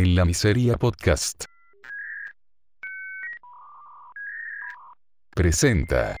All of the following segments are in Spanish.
En la miseria podcast. Presenta.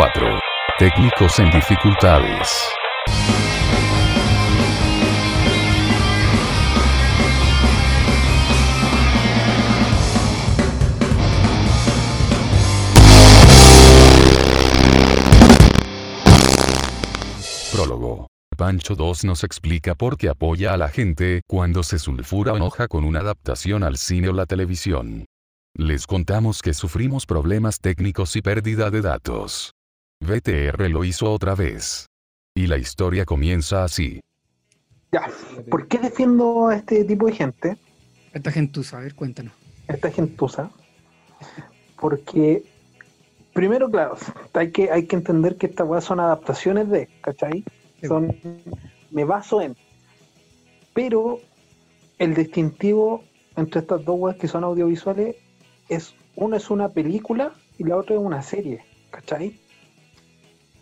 4. Técnicos en dificultades. Prólogo. Pancho 2 nos explica por qué apoya a la gente cuando se sulfura o enoja con una adaptación al cine o la televisión. Les contamos que sufrimos problemas técnicos y pérdida de datos. VTR lo hizo otra vez. Y la historia comienza así. Ya, ¿por qué defiendo a este tipo de gente? Esta gentuza, a ver, cuéntanos. Esta gentuza. Porque, primero, claro, hay que, hay que entender que estas weas son adaptaciones de, ¿cachai? Son, me baso en. Pero el distintivo entre estas dos weas que son audiovisuales es, uno es una película y la otra es una serie, ¿cachai?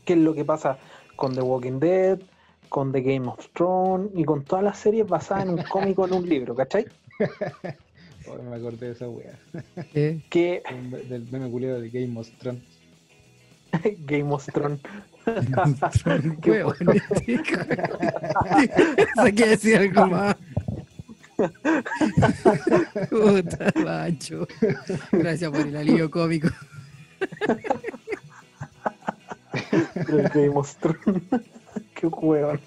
¿Qué es lo que pasa con The Walking Dead, con The Game of Thrones y con todas las series basadas en un cómic o en un libro, ¿cachai? Ahora me acordé de esa wea. ¿Qué? Que Del- meme culiado de Game of Thrones. Game of Thrones. Qué Huevo, Eso quiere decir algo más. Puta, macho. Gracias por el alivio cómico. El Game of Thrones. Qué hueón.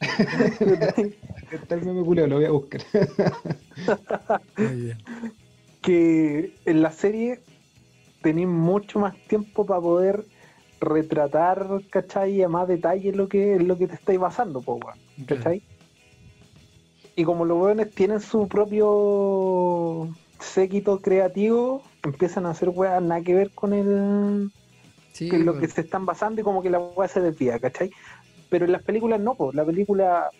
Está el meme culiado, lo voy a buscar. que en la serie tenéis mucho más tiempo para poder retratar, ¿cachai? A más detalle lo que es lo que te estáis basando, po, ¿cachai? Y como los weones tienen su propio séquito creativo, empiezan a hacer weas nada que ver con el Sí, que es lo que se están basando y como que la wea se desvía, ¿cachai? Pero en las películas no, pues la película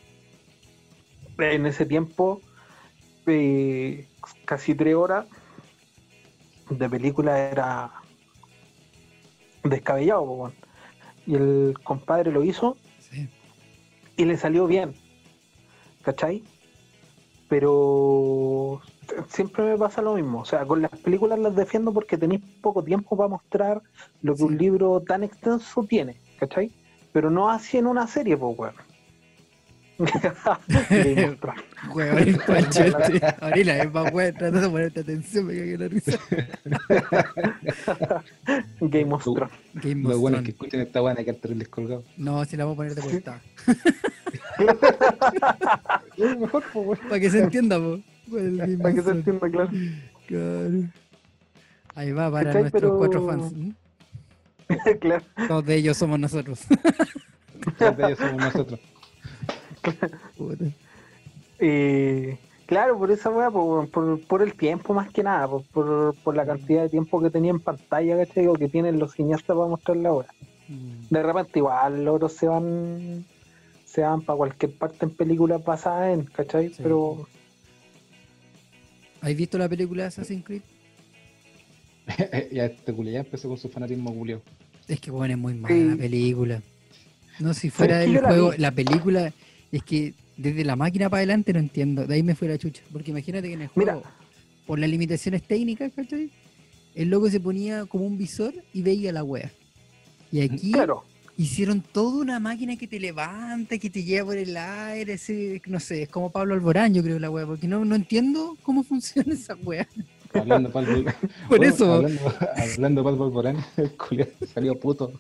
en ese tiempo, eh, casi tres horas de película era descabellado, po, y el compadre lo hizo sí. y le salió bien, ¿cachai? Pero siempre me pasa lo mismo, o sea, con las películas las defiendo porque tenéis poco tiempo para mostrar lo que Sí. un libro tan extenso tiene, ¿cachai? Pero no así en una serie, pues, weón. Este. Ahorita es más weón, tratando de ponerte atención, me cagué la risa. Game of Thrones. Game Lo of bueno es que Thrones. escuchen esta weá, que terribles colgados. No, si la vamos a poner de vuelta. Es mejor, pues, weón. Para que se entienda, po. Para que se entienda claro. Claro. Ahí va para nuestros Pero- cuatro fans. claro. Dos de ellos somos nosotros. Tres de ellos somos nosotros. Puta. Eh, claro, por esa weá, por, por, por el tiempo más que nada, por, por, por la cantidad de tiempo que tenía en pantalla, ¿cachai? O que tienen los cineastas para mostrar la weá. Mm. De repente igual los otros se van se van para cualquier parte en películas basadas en, ¿cachai? Sí. Pero ¿Has visto la película de Assassin's Creed? ya este culiado ya empezó con su fanatismo culiado. Es que bueno, es muy mala Sí. la película. No, si fuera del la juego, la película, es que desde la máquina para adelante no entiendo. De ahí me fue la chucha. Porque imagínate que en el Mira. juego, por las limitaciones técnicas, ¿cachai? El loco se ponía como un visor y veía la wea. Y aquí claro, hicieron toda una máquina que te levanta, que te lleva por el aire, así, no sé, es como Pablo Alborán, yo creo, la wea, porque no, no entiendo cómo funciona esa wea. Hablando pal Bol- Por Bueno, eso. Hablando, hablando el culiado salió puto.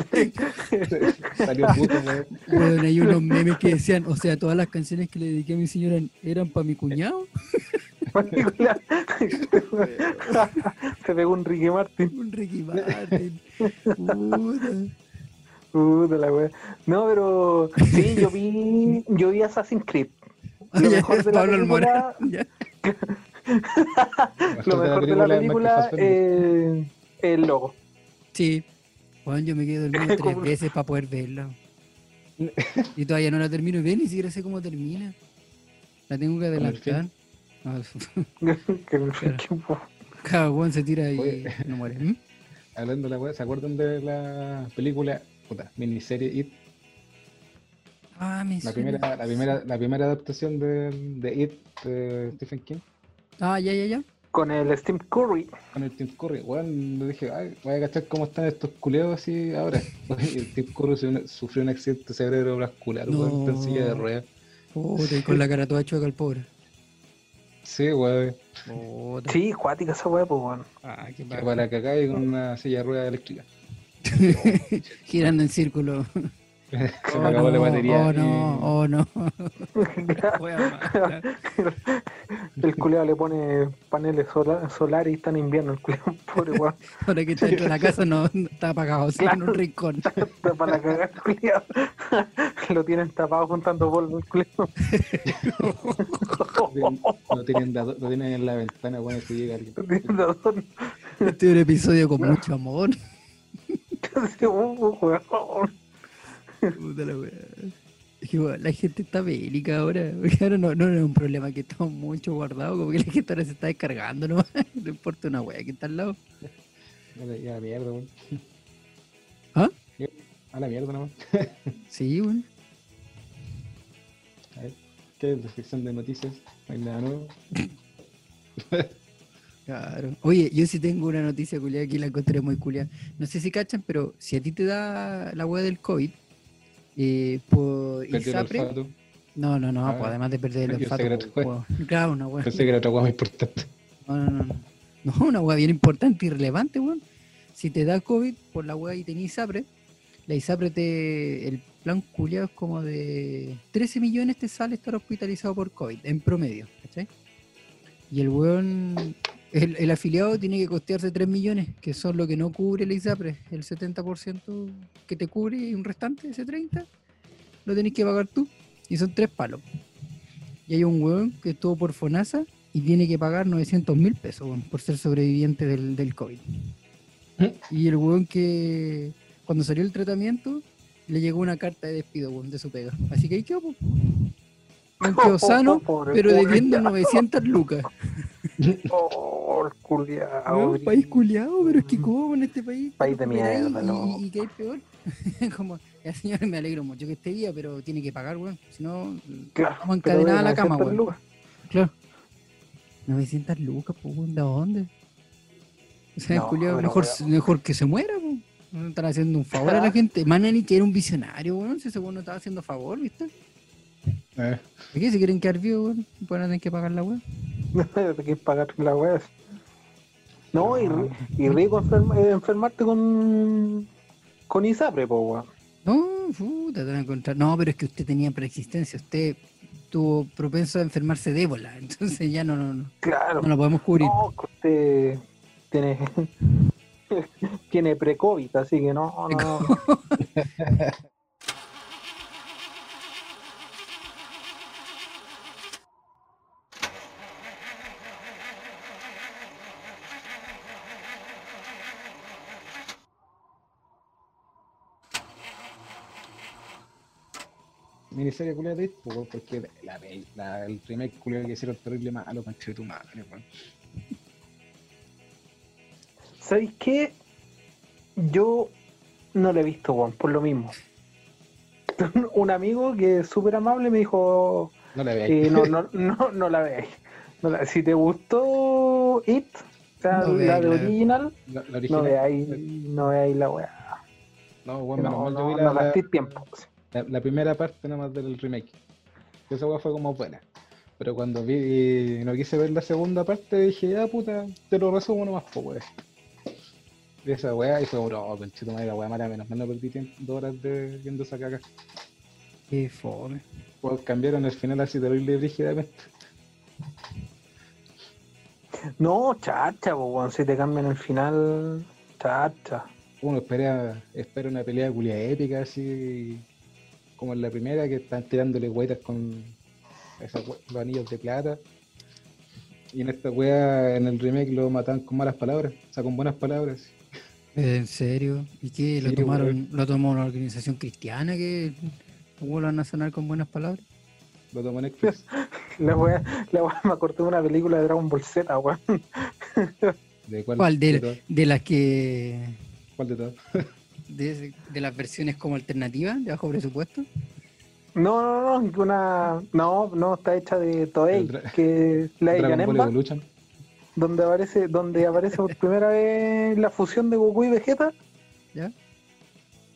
salió puto, weón. Bueno, hay unos memes que decían, o sea, todas las canciones que le dediqué a mi señora eran para mi cuñado. se pegó un Ricky Martin. Un Ricky Martin. Puta. Puta la wea. No, pero sí, yo vi, yo vi Assassin's Creed. Lo mejor de la Pablo película-. Lo mejor de la película es es el logo. Sí. Juan, yo me quedo dormido tres veces para poder verla. Y todavía no la termino ver, ni siquiera sé cómo termina. La tengo que adelantar. Cada Juan se tira y Oye. no muere. ¿Mm? Hablando de la weá, ¿se acuerdan de la película, puta, miniserie It? Ah, me La suena. primera, la primera, la primera adaptación de, de It de Stephen King Ah, ya, ya, ya. con el Steve Curry. con el Tim Curry. Weón, le dije, ay, voy a cachar cómo están estos culeados así ahora. Y el Tim Curry sufrió- sufrió un accidente cerebrovascular, weón, está en silla de No. ruedas. Y con la cara toda chueca el pobre. Sí, weón. Sí, cuática esa weá, pues bueno. Ah, qué para cagar y con una silla de ruedas eléctrica. Girando en círculo. Se Oh, me acabó la no, batería. Oh, y- no, oh, no. El culeado le pone paneles sola- solares y está en invierno el culeado, pobre weón. Ahora que está dentro de la casa no no está apagado, está en un rincón. Está para la cagar el culeado. Lo tienen tapado juntando polvo el culeado. Lo tienen, lo tienen en la ventana, weón, si llega alguien. Este es un episodio con mucho amor. Weón. Puta la wea. Es que weón, la gente está bélica ahora. Porque ahora no, no es un problema que estamos mucho guardados, como que la gente ahora se está descargando nomás. No importa una wea que está al lado. A la, a la mierda, weón. ¿Ah? A la mierda nomás. Sí, weón. A ver, ¿qué es la sección de noticias? No hay nada nuevo. Claro. Oye, yo sí tengo una noticia culiada que la encontré muy culiada. No sé si cachan, pero si a ti te da la wea del COVID, eh, por ISAPRE. No, no, no, Ah, pues además de perder el olfato. sé que era pues, otra weón. Claro, una wea. Pensé que era otra cosa más importante. No, no, no, no. No, una wea bien importante y relevante, weón. Si te da COVID por la wea y tenés ISAPRE, la ISAPRE te. El plan culiado es como de 13 millones te sale estar hospitalizado por COVID, en promedio, ¿cachai? Y el weón. El, el afiliado tiene que costearse 3 millones, que son lo que no cubre la ISAPRE. El 70% que te cubre y un restante, ese 30%, lo tenés que pagar tú. Y son tres palos. Y hay un weón que estuvo por FONASA y tiene que pagar 900 mil pesos weón, por ser sobreviviente del, del COVID. Y el weón que cuando salió el tratamiento le llegó una carta de despido weón, de su pega. Así que ahí quedó. Weón quedó sano, Pobre pero culiao. debiendo 900 lucas. Oh, el culiao. Weón, país culiado, pero es que como en este país. País de mierda, y- loco. Y, que hay peor. Como, ya señor, me alegro mucho que esté viva, pero tiene que pagar, weón. Si no, Claro, Vamos encadenada de a la cama, 900 weón. lucas. Claro. 900 lucas, pues, weón, ¿de dónde? O sea, el No, culiao, mejor, weón. mejor que se muera, pues. No están haciendo un favor a la gente. Manani era un visionario, weón. Si ese weón no estaba haciendo favor, ¿viste? Eh, ¿De qué se quieren quedar vivos, weón? Van a tener que pagar la weón. Hay que pagar la weá. No, y, ri- y rico enferma- eh, enfermarte con con ISAPRE, po, weón. No, puta, te van a encontrar. No, pero es que usted tenía preexistencia. Usted tuvo propenso a enfermarse de ébola. Entonces ya no, no, no, Claro. no lo podemos cubrir. No, usted tiene tiene pre-COVID, así que no, no, no. Miniserie culiada de It, weón, porque la, la- el remake culiado que hicieron terrible malo, conche de tu madre, weón. ¿Sabéis qué? Yo no lo he visto, weón, por lo mismo. Un amigo que es súper amable me dijo, No la veáis. eh, no, no, no, no la veáis. No la- si te gustó It, o sea, No la de original, La, la no original. veáis, no veáis la weá. No, weón, menos No, no, vi no la, gastéis tiempo. La- la primera parte nomás del remake. Esa weá fue como buena. Pero cuando vi no quise ver la segunda parte, dije, ya puta, te lo resumo nomás, pues weón. Vi esa weá y fue, bro, conchito madre, la weá mala, menos mal no perdí dos horas de viendo esa caca. Qué fome. Pues cambiaron el final así terrible brígidamente. No, chacha, po, weón, si te cambian el final, chacha. Uno espera, espera una pelea culia épica así como en la primera que están tirándole huetas con, Esa we- los anillos de plata. Y en esta wea, en el remake lo matan con malas palabras, o sea, con buenas palabras. ¿En serio? ¿Y qué? ¿Lo Sí, tomaron, lo tomó una organización cristiana que vuelvan a sonar con buenas palabras? Lo tomó Netflix. La wea, la wea me acordé de una película de Dragon Ball Z, weón. ¿De cuál? ¿Cuál? de de las que. ¿Cuál de todas? De, de las versiones como alternativas, de bajo presupuesto. No, no, no, una. No, no, está hecha de Toei, que la de Yanemba, donde aparece, donde aparece por primera vez la fusión de Goku y Vegeta. ¿Ya?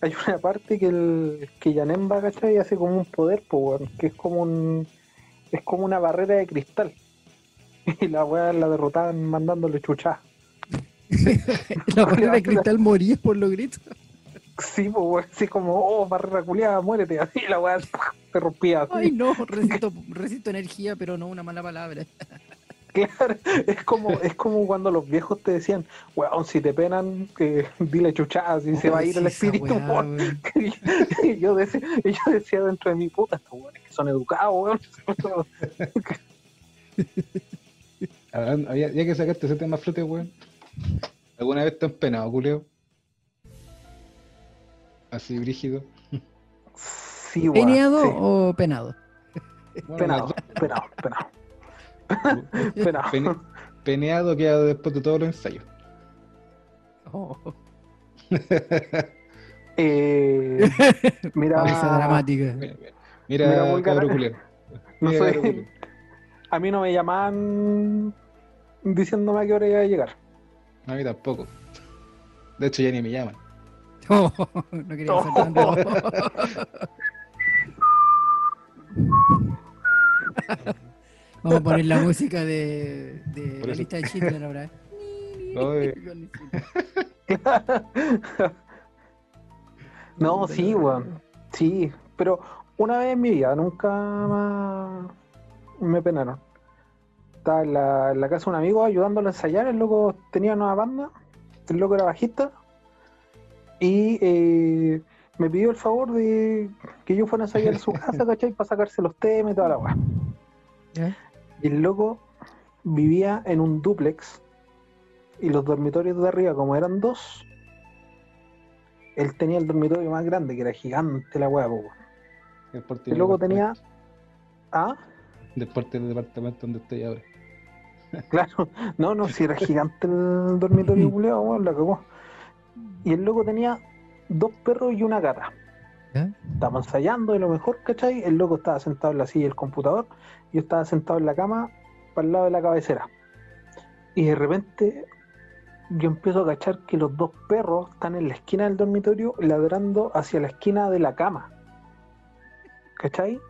Hay una parte que el que Yanemba, ¿cachai? Hace como un poder, pues, que es como un. Es como una barrera de cristal. Y la weá la derrotaban mandándole chuchá. La barrera de cristal moría por los gritos. Sí, pues, weón, así como, oh, barrera culiada, muérete. Así la weá se rompía. así. Ay, no, resisto, resisto energía, pero no una mala palabra. Claro, es como, es como cuando los viejos te decían, weón, si te penan, que dile chuchadas y se va a ir el Oh, Sí, espíritu, weá, weón. weón. Y yo decía, y yo decía dentro de mi puta, estos weones que son educados, weón. Ya, que sacaste ese tema flote, weón. ¿Alguna vez te han penado, culeo? Así, brígido. Sí. ¿Peneado sí. o penado? Bueno, Penado, penado, penado, penado. Pene- peneado queda después de todos los ensayos. Oh, Eh, mira, esa dramática. Mira, mira, Mira, cabro culeo. no Mira, soy- a mí no me llamaban diciéndome a qué hora iba a llegar. A mí tampoco. De hecho, ya ni me llaman. No quería ser tanto. Vamos a poner la música de, la lista de Schindler ahora. Oye. No, sí, weón. Sí, pero una vez en mi vida, nunca más me penaron. Estaba en la, en la casa de un amigo ayudándolo a ensayar, el loco tenía una banda, el loco era bajista, y eh, me pidió el favor de que yo fuera a ensayar en su casa, ¿cachai? Para sacarse los temas y toda la weá. Y el loco vivía en un dúplex y los dormitorios de arriba, como eran dos, él tenía el dormitorio más grande, que era gigante la weá. Después El loco tenía. Ah, Después del departamento donde estoy ahora. claro. No, no, si era gigante el dormitorio culeado, weón, la cagó. Y el loco tenía dos perros y una gata. ¿Ya? Estaba ensayando de lo mejor, ¿cachai? El loco estaba sentado en la silla del computador, yo estaba sentado en la cama, para el lado de la cabecera. Y de repente yo empiezo a cachar que los dos perros están en la esquina del dormitorio ladrando hacia la esquina de la cama. ¿Cachai?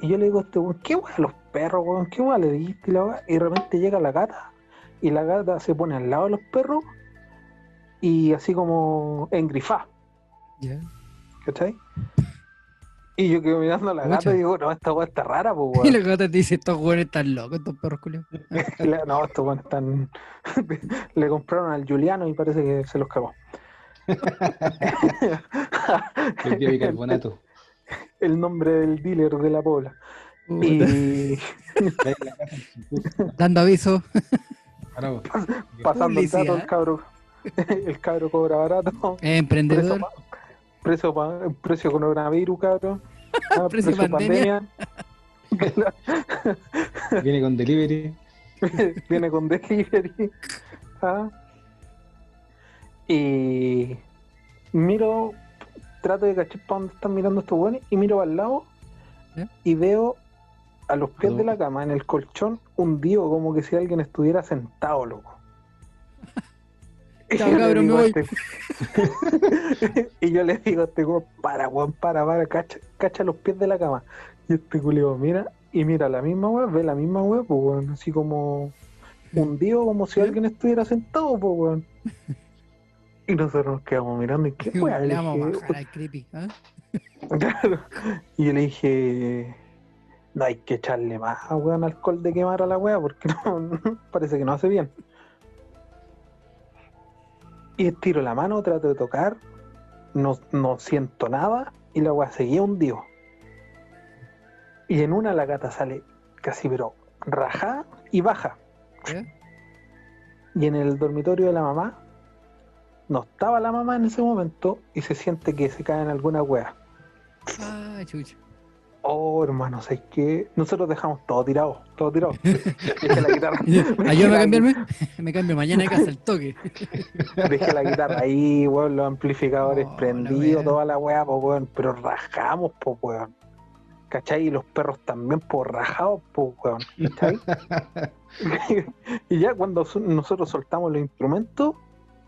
Y yo le digo a este weón, ¿qué weón los perros, weón? ¿Qué weón le diste? Y, la y de repente llega la gata y la gata se pone al lado de los perros y así como engrifá. ¿Ya? ¿cachai? Y yo quedo mirando a la Mucha. gata y digo, no, esta weá está rara, pues Y weón. la gata te dice, estos jóvenes están locos, estos perros culiados. No, estos weones están. Le compraron al Juliano y parece que se los cagó. El bicarbonato. El nombre del dealer de la pobla. Y Dando aviso. Vos. pasando el dato, el cabro. El cabro cobra barato. Precio, emprendedor. pa- precio, pa- precio coronavirus, cabrón. Ah, Precio pandemia. pandemia. Viene con delivery. Viene con delivery. Ah. Y miro, trato de cachar para dónde están mirando estos buenos y miro al lado y veo a los pies de la cama, en el colchón, hundido como que si alguien estuviera sentado, loco. Y Chao, yo le cabrón, me digo a voy. este- y yo le digo a este weón, para, weón, para, para, cacha, cacha los pies de la cama. Y este culio mira, y mira la misma weón, ve la misma weón, pues weón, así como hundido, como si alguien estuviera sentado, pues weón. Y nosotros nos quedamos mirando, ¿y qué weón? Le vamos a bajar al creepy. ¿ah? Claro. Y yo le dije, no hay que echarle más weón alcohol de quemar a la weá porque no, parece que no hace bien. Y estiro la mano, trato de tocar, no, no siento nada y la weá seguía hundido. Y en una la gata sale casi pero rajada y baja. Y en el dormitorio de la mamá, no estaba la mamá en ese momento y se siente que se cae en alguna wea. Ah, chucha. Oh, hermano, ¿sabes qué? Nosotros dejamos todo tirado, todo tirado. Dejé la guitarra. ¿Ayúdame a cambiarme? Me cambio mañana de casa el toque. Dejé la guitarra ahí, weón, los amplificadores Oh, prendidos, toda la weá, pues weón, pero rajamos, pues weón. ¿Cachai? Y los perros también, pues rajados, pues weón. ¿Cachai? y ya cuando nosotros soltamos los instrumentos,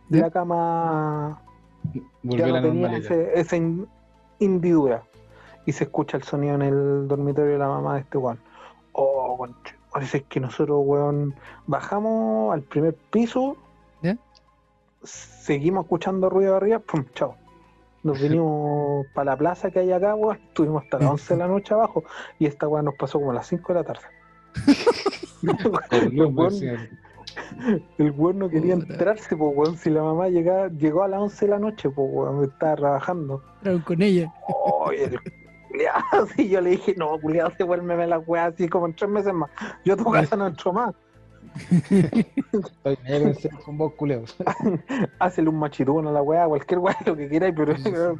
¿Ya? la cama Volvió ya a la no tenía ese, esa hendidura. Y se escucha el sonido en el dormitorio de la mamá de este weón. Oh, conche. Parece que nosotros, weón, bajamos al primer piso, ¿Ya? seguimos escuchando ruido arriba, pum, chao. Nos vinimos para la plaza que hay acá, weón. Estuvimos hasta las 11 de la noche abajo. Y esta weón nos pasó como a las 5 de la tarde. El, weón, el weón no quería entrarse, pues, weón. Si la mamá llegaba, llegó a las 11 de la noche, pues, weón, estaba trabajando. Entraron con ella. Oye, el sí, yo le dije, no, culiado, se vuelve la weá así como en tres meses más. Yo a tu casa no entro más. Estoy negro con vos, culeo. Hácele un machitún a la weá, cualquier weá, lo que queráis, pero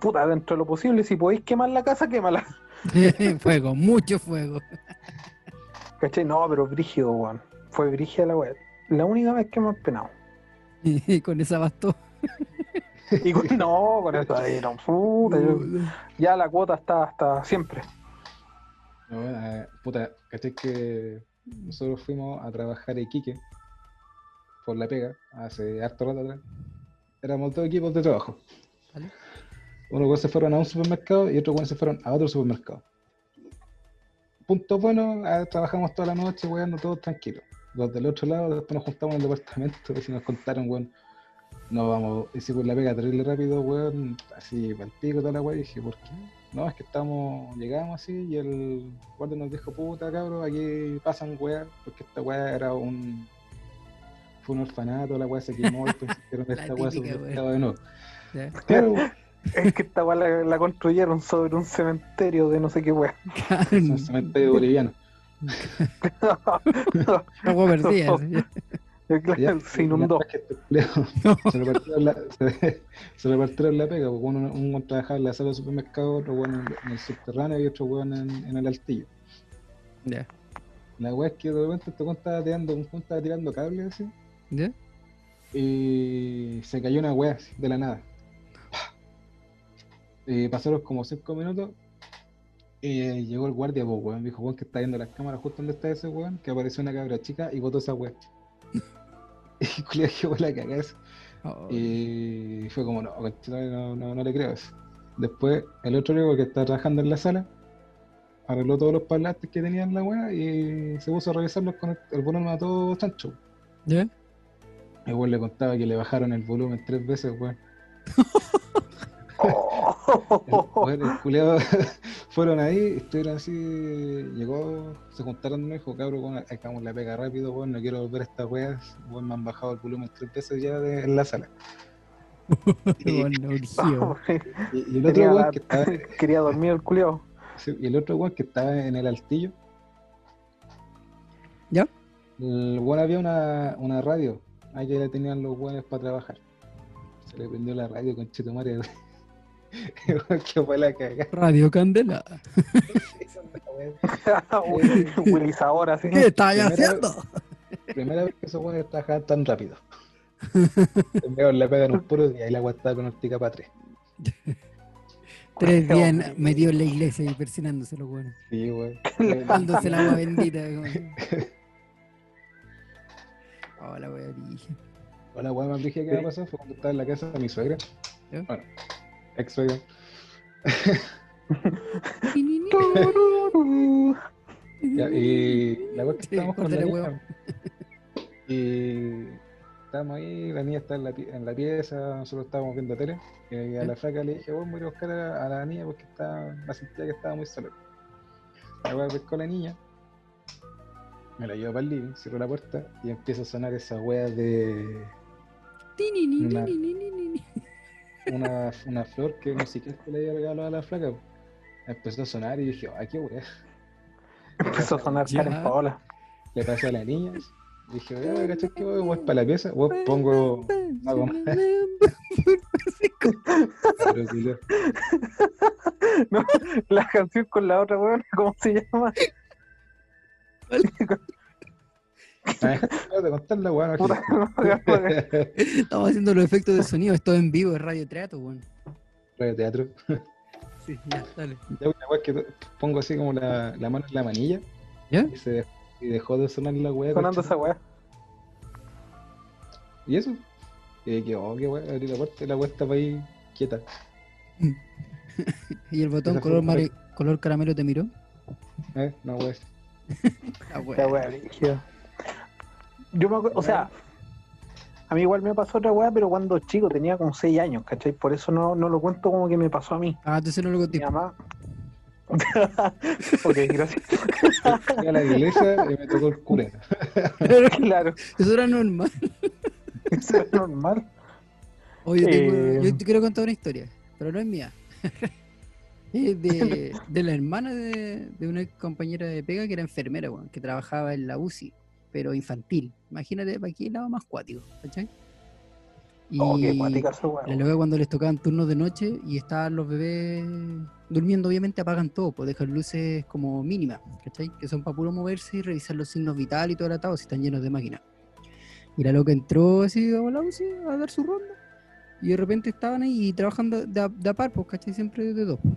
puta, dentro de lo posible, si podéis quemar la casa, quémala. fuego, mucho fuego. ¿Cachai? No, pero brígido, weón. Fue brígida la weá. La única vez que me han penado. Y con esa bastó. Y con- no, con eso ahí, no, puta, yo- ya la cuota está hasta siempre. No, eh, puta, caché que nosotros fuimos a trabajar a Iquique por la pega hace harto rato atrás. Éramos dos equipos de trabajo. Vale. Güeyes se fueron a un supermercado y güeyes se fueron a otro supermercado. Punto bueno, ah, trabajamos toda la noche, weón, todos tranquilos. Los del otro lado, después nos juntamos en el departamento y nos contaron, weón, no vamos, hicimos la pega terrible rápido, weón, así para el pico toda la weá, y dije, ¿por qué? No, es que estamos, llegamos así y el guardia nos dijo, puta cabrón, aquí pasan weá, porque esta weá era un fue un orfanato, la weá se quemó, entonces hicieron esta weá típica, supermercado de nuevo. Claro, Es que esta weá la, la construyeron sobre un cementerio de no sé qué weá. un cementerio boliviano. Agua perdida. sí. Claro, se inundó. Se repartieron la, se, se repartieron la pega, porque uno, uno trabajaba en la sala del supermercado, otro weón en, el subterráneo y otro weón en, en el altillo. Ya. La weá es que de repente este weón estaba tirando, estaba tirando cables así, ¿Ya? y se cayó una weá así, de la nada. Y pasaron como 5 minutos y llegó el guardia, pues weón, dijo weón que está viendo las cámaras justo donde está ese weón, que apareció una cabra chica y botó esa weá. y culiao quedó la cagada. Oh, Y fue como, no, no, no, no le creo eso. Después, el otro amigo que estaba trabajando en la sala arregló todos los parlantes que tenía en la weá y se puso a revisarlos con el, el volumen a todo chancho. ¿Ya? El weón le contaba que le bajaron el volumen tres veces, weón. El, weón, el culiao fueron ahí, estuvieron así, llegó, se juntaron y dijo, cabrón, weón, hagamos la pega rápido, weón, no quiero volver a estas weas, weón, me han bajado el volumen tres veces ya de- en la sala. Y- Bueno. Y, y el otro weón la- que estaba, Quería dormir el culiao. Sí, y el otro weón que estaba en el altillo. ¿Ya? El weón había una, una radio. Ahí que le tenían los weones para trabajar. Se le prendió la radio con Chetumare. El weón que fue la cagada. Radio Candela. Ahora sí. ¿Qué estás Primera haciendo? Primera vez que esos weones trabajaban tan rápido. Le pegan un puro y ahí la penaltica para tres. Tres días en- metido en la iglesia y persinándose los buenos. Sí, weón. Dándose el agua bendita. Oh, la wea origen. O la weá más brígida que me pasó fue cuando estaba en la casa de mi suegra. Bueno, ex. Ya, y la que Sí, estábamos con la niña. Y estábamos ahí, la niña está en la, en la pieza, nosotros estábamos viendo tele. Y a la flaca le dije, bueno, voy a buscar a la, a la niña porque está, la sentía que estaba muy sola. La pescó a la niña, me la llevo para el living, cierro la puerta y empieza a sonar esa wea de Una- ni, ni, ni, ni. Una, una flor que no sé qué le había regalado a la flaca. empezó a sonar y dije, ay, qué weá. Empezó a sonar. Karen Paola. Le pasé a la niña. y Dije, oye, ¿cachai qué weá? Voy para la pieza, weón, pongo. hago más. No, la canción con la otra weón, ¿cómo se llama? De contar la weá. Estamos haciendo los efectos de sonido, esto en vivo, es radio teatro, weón. Radio teatro. Sí, ya, dale. Ya una weá que pongo así como la, la mano en la manilla ¿Ya? y se dejó, y dejó de sonar la weá. Sonando esa weá. ¿Y eso? Y que, oh, qué weá, abrí la puerta y la weá estaba ahí quieta. ¿Y el botón color, mare- color caramelo te miró? ¿Eh? No, weá. La weá, brígido. Yo me acuerdo, o sea, a mí igual me pasó otra weá, pero cuando chico tenía como 6 años, ¿cachai? Por eso no, no lo cuento como que me pasó a mí. Ah, entonces no lo Mi conté. mamá. ok, gracias. Fui a la iglesia y me tocó el cura. claro, Eso era normal. eso es normal. Oye, yo, tengo- Eh. yo te quiero contar una historia, pero no es mía. Es de, de la hermana de, de una compañera de pega que era enfermera, weón, que trabajaba en la UCI, pero infantil. Imagínate, para aquí el lado más cuático, ¿cachai? Y Oh, qué loca cuando les tocaban turnos de noche y estaban los bebés durmiendo, obviamente apagan todo, pues dejan luces como mínimas, ¿cachai? Que son para puro moverse y revisar los signos vitales y todo el atado si están llenos de máquinas. Y la loca entró así a la UCI a dar su ronda y de repente estaban ahí trabajando de a, de a par, pues, ¿cachai? Siempre de dos. pues.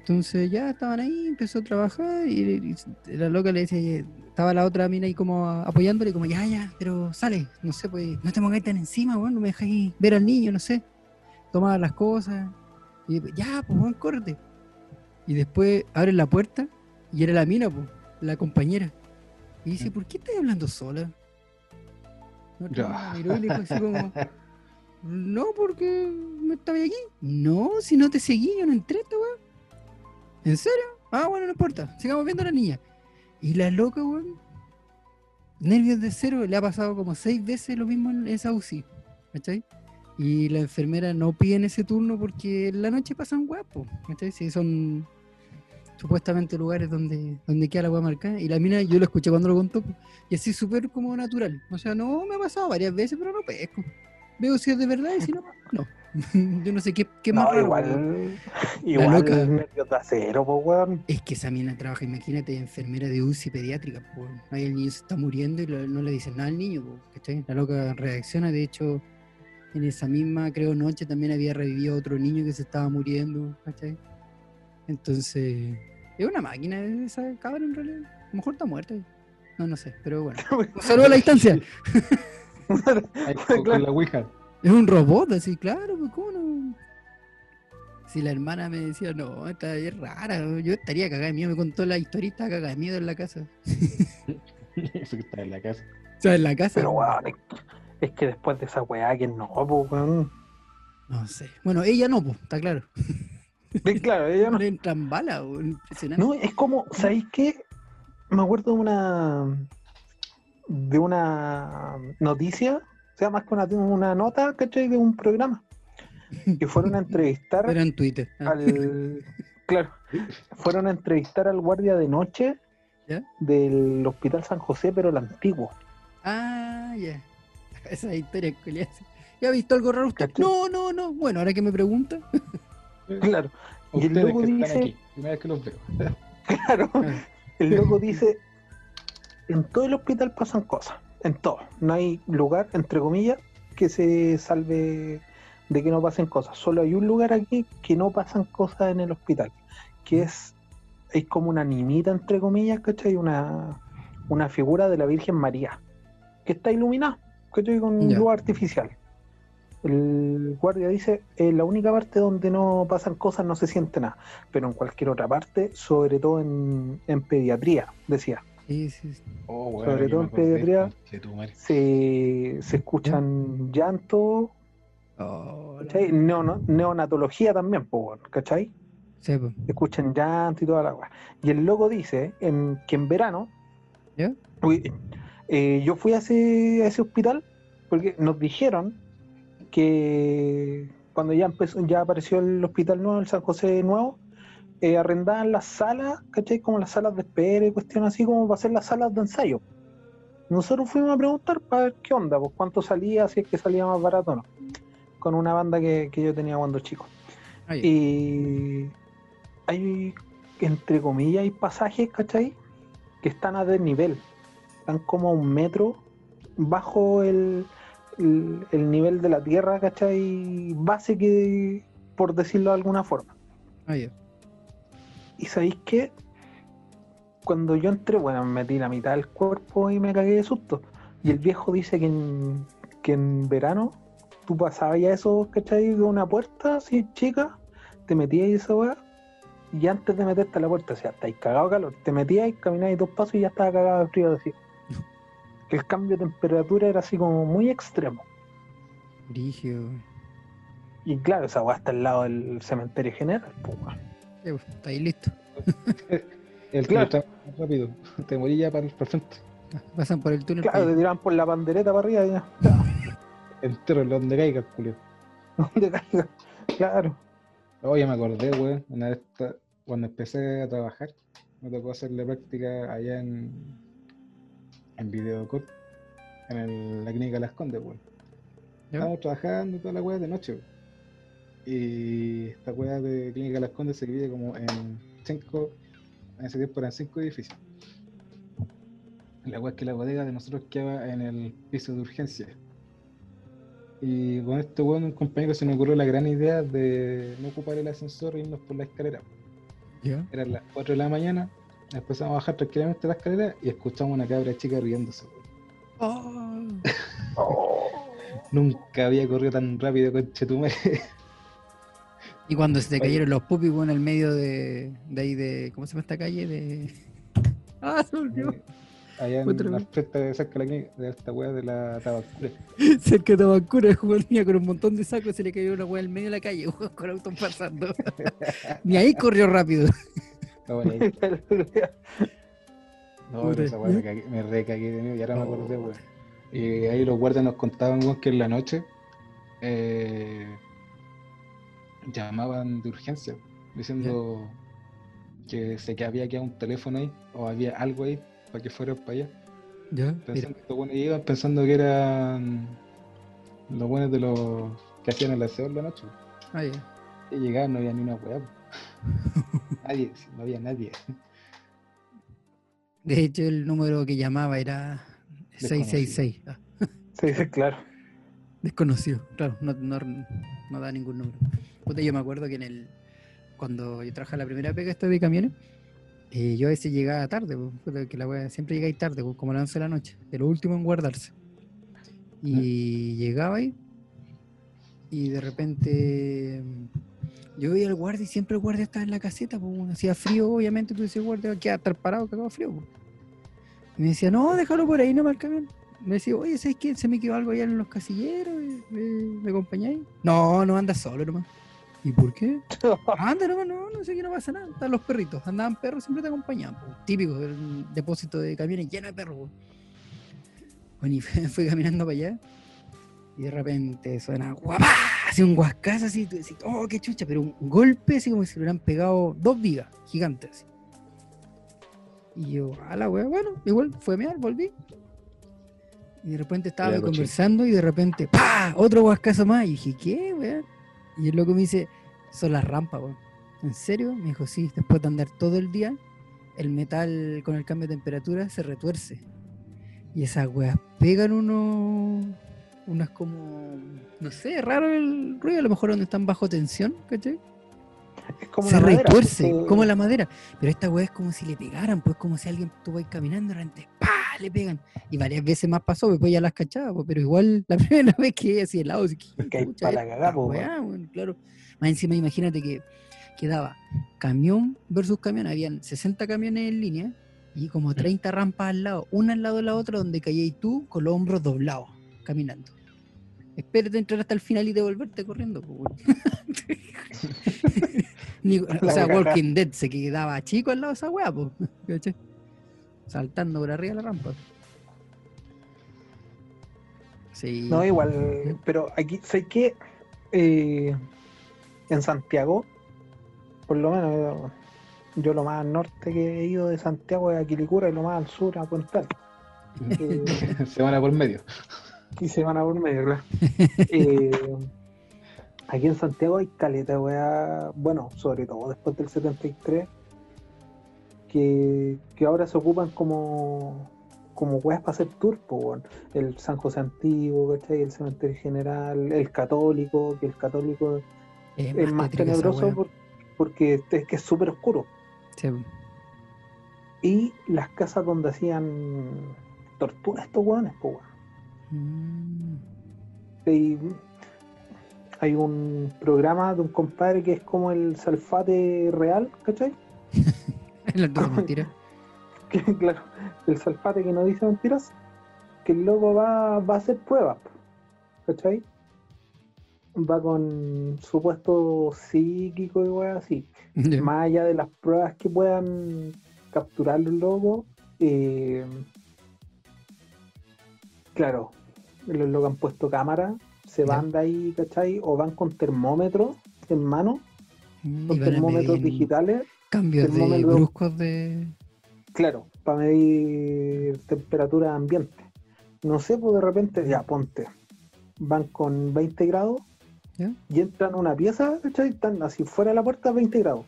Entonces ya estaban ahí, empezó a trabajar y, y la loca le decía, estaba la otra mina ahí como apoyándole, como ya, ya, pero sale, no sé, pues no te pongáis tan encima, weón, no me dejáis ver al niño, no sé. Tomaba las cosas y ya, pues, weón, córrete. Y después abren la puerta y era la mina, pues, la compañera. Y dice, ¿por qué estás hablando sola? Mina miró y le dijo así como, no, porque me estaba aquí. No, si no te seguí, yo no entré, esta weón. ¿En serio? Ah, bueno, no importa. Sigamos viendo a la niña. Y la loca, weón. Nervios de cero, le ha pasado como seis veces lo mismo en esa UCI. ¿Cachai? Y la enfermera no pide en ese turno porque en la noche pasan guapos. ¿Cachai? Sí, son supuestamente lugares donde, donde queda la weá marcada. Y la mina, yo lo escuché cuando lo contó. Y así súper como natural. O sea, no me ha pasado varias veces, pero no pesco. Veo si es de verdad y si no, no. yo no sé qué, qué más No, raro, igual, igual loca. acero, pues weón. Es que esa mina trabaja, imagínate, enfermera de UCI pediátrica. po. Ahí el niño se está muriendo y lo- no le dicen nada al niño. po, ¿cachai? La loca reacciona. De hecho, en esa misma, creo, noche también había revivido otro niño que se estaba muriendo. ¿cachai? Entonces, es una máquina esa cabra en realidad. A lo mejor está muerta. No, no sé, pero bueno. Un saludo a la distancia. Ahí, con, con la Ouija. Es un robot, así, claro, pues cómo no. Si la hermana me decía, no, esta es rara, yo estaría cagada de miedo, me contó la estaba cagada de miedo en la casa. Eso que está en la casa. O sea, en la casa. Pero weón, es, es que después de esa weá que no, pues weón. No sé. Bueno, ella no, pues, está claro. Sí, Claro, ella no. Le entran balas, weón, impresionante. No, es como, ¿sabéis qué? Me acuerdo de una de una noticia, sea, más que una, una nota, ¿cachai? De un programa. Que fueron a entrevistar Era en Twitter. ah. al. Claro, fueron a entrevistar al guardia de noche ¿Ya? del Hospital San José, pero el antiguo. Ah, ya. Esa historia culiada. ¿Ya ha visto algo raro usted? ¿Cachai? No, no, no. Bueno, ahora que me pregunta. Claro, Y el loco que dice- aquí, primera vez que los veo. claro. Ah, El loco dice, en todo el hospital pasan cosas, en todo. No hay lugar, entre comillas, que se salve de que no pasen cosas. Solo hay un lugar aquí que no pasan cosas en el hospital, que es, es como una nimita, entre comillas, ¿cachai? Una, una figura de la Virgen María, que está iluminada, ¿cachai? Con luz artificial. El guardia dice, en la única parte donde no pasan cosas no se siente nada, pero en cualquier otra parte, sobre todo en, en pediatría, decía, sí, sí, sí. Oh, Sobre todo en pediatría. se, se escuchan llantos, Oh. Neono- neonatología también, ¿cachai? Sí, pues. Se escuchan llantos y toda la weá. Y el loco dice en, que en verano, ¿Ya? uy, eh, yo fui a ese, a ese hospital porque nos dijeron que cuando ya empezó, ya apareció el hospital nuevo, el San José nuevo, eh, arrendaban las salas, ¿cachai? Como las salas de espera y cuestiones así como para hacer las salas de ensayo. Nosotros fuimos a preguntar para ver qué onda, pues cuánto salía, si es que salía más barato o no. Con una banda que, que yo tenía cuando chico. Ah. Y hay, entre comillas, hay pasajes, ¿cachai? Que están a desnivel. Están como a un metro bajo el, el, el nivel de la tierra, ¿cachai? Base que, por decirlo de alguna forma. Ah, ya. Y sabéis que cuando yo entré, bueno, me metí la mitad del cuerpo y me cagué de susto. Y el viejo dice que en, que en verano tú pasabas ya eso, ¿cachai? De una puerta así chica, te metías y esa weá, y antes de meterte a la puerta, o sea, estáis cagado de calor, te metías y caminabas dos pasos y ya estaba cagado de frío así. El cambio de temperatura era así como muy extremo. Brigio. Y claro, esa weá está al lado del cementerio general, pues, pues, está ahí listo. El Claro. está más rápido. Te morí ya para el frente. Pasan por el túnel. Claro, te tiraban por la bandereta para arriba y ya. Entero, en donde caiga, culio. donde caiga. Claro. Oh, ya me acordé, weón. Una vez cuando empecé a trabajar, me tocó hacerle práctica allá en, en Videocall, en el- la clínica Las Condes, weón. ¿Ya? Estábamos trabajando toda la weá de noche, weón. Y esta weá de clínica Las Condes se divide como en cinco, en ese tiempo eran cinco edificios. La weá es que la bodega de nosotros quedaba en el piso de urgencia. Y con este weón, un compañero se nos ocurrió la gran idea de no ocupar el ascensor e irnos por la escalera. Ya. Eran las 4 de la mañana, empezamos a bajar tranquilamente la escalera y escuchamos una cabra chica riéndose. Oh, Oh, Nunca había corrido tan rápido con Chetumare. Y cuando se te cayeron los pupis, weón, en el medio de, de ahí de. ¿Cómo se llama esta calle? De. Ah, se me olvidó. Allá en Otra la frente de cerca de, la de esta weá de la tabacura. Cerca de weón venía con un montón de sacos y se le cayó una weá en medio de la calle, con autos pasando. Ni ahí corrió rápido. No, bueno, ahí- no, esa weá me, cagué- me recagué de miedo y ahora me acordé, weón. Y ahí los guardias nos contaban, weón, que en la noche eh, llamaban de urgencia, diciendo que se que había quedado un teléfono ahí o había algo ahí para que fueran para allá. Ya. Pensando, los buenos iban pensando que eran los buenos de los que hacían el aseo en la noche. Ah, ya. Y llegaban, no había ni una weá. nadie, sí, no había nadie. De hecho, el número que llamaba era 666. Ah, Sí, sí, claro. desconocido, claro, no, no, no da ningún número. Puta, yo me acuerdo que en el. Cuando yo trabajaba la primera pega esta de camiones, eh, yo a veces llegaba tarde, puta, que la wea siempre llegáis tarde, como a las 11 de la noche, de lo último en guardarse. Y llegaba ahí, y de repente mm, yo veía al guardia y siempre el guardia estaba en la caseta, pues, hacía frío, obviamente, tú decías, guardia, va a quedar estar parado, cagado de frío. pues. Y me decía, no, déjalo por ahí, no el camión. Me decía, oye, ¿sabes qué? Se me quedó algo allá en los casilleros, ¿me, me acompañáis? No, no, anda solo nomás. ¿Y por qué? Anda nomás, no, no sé que no pasa nada. Están los perritos, andaban perros, siempre te acompañaban. po. Típico del depósito de camiones lleno de perros. po. Bueno, y fui, caminando para allá y de repente suena guapá, así un guascazo así, tú decís, oh, qué chucha, pero un golpe así como si le hubieran pegado dos vigas gigantes. así. Y yo, a la wea, bueno, igual fue a mear, volví. Y de repente estaba conversando y de repente, ¡pa! Otro guascazo más. Y dije, ¿qué, weón? Y el loco me dice, son las rampas, weón. ¿En serio? Me dijo, sí, después de andar todo el día, el metal con el cambio de temperatura se retuerce. Y esas weas pegan unos. Unas como. No sé, raro el ruido, a lo mejor donde están bajo tensión, ¿cachai? Es como se madera, retuerce, pues, como la madera. Pero esta weá es como si le pegaran, pues como si alguien estuvo ahí caminando y de le pegan. Y varias veces más pasó, después ya las cachaba, pero igual la primera vez que así helado, así que Que hay pucha, pa' la esta cagá, po, weá, weón, claro. Más encima, imagínate que quedaba camión versus camión, habían 60 camiones en línea y como 30 rampas al lado, una al lado de la otra, donde caías tú con los hombros doblados, caminando. Espérate entrar hasta el final y devolverte corriendo. Ni- o sea. Walking Dead se quedaba chico al lado de esa weá, po, ¿cachai? Saltando por arriba de la rampa. Sí. No, igual, pero aquí, sé que en Santiago, por lo menos, Yo lo más al norte que he ido de Santiago es a Quilicura y lo más al sur a Puente. Eh, Se van a por medio. y se van a por medio, claro. Eh, aquí en Santiago hay caleta, weá. Bueno, sobre todo después del 73, que, que ahora se ocupan como, como weas para hacer tour. El San José Antiguo, ¿cachai? El Cementerio General, el Católico, que el Católico es más tenebroso por- porque es que es súper oscuro. Sí. Y las casas donde hacían tortura a estos weones, weón. Mm. hay, hay un programa de un compadre que es como el Salfate real, ¿cachai? El claro, el Salfate que no dice mentiras, que el loco va, va a hacer pruebas, ¿cachai? Va con supuesto psíquico y weas así. Más allá de las pruebas que puedan capturar los locos, eh, claro, los locos han puesto cámara, se van de ahí, ¿cachai? O van con termómetros en mano, Mm, con termómetros digitales, Cambios de termómetro- bruscos de. claro, para medir temperatura ambiente. No sé, pues de repente, ya ponte, van con 20 grados ¿Ya? y entran a una pieza, ¿cachai? Están así fuera de la puerta a 20 grados.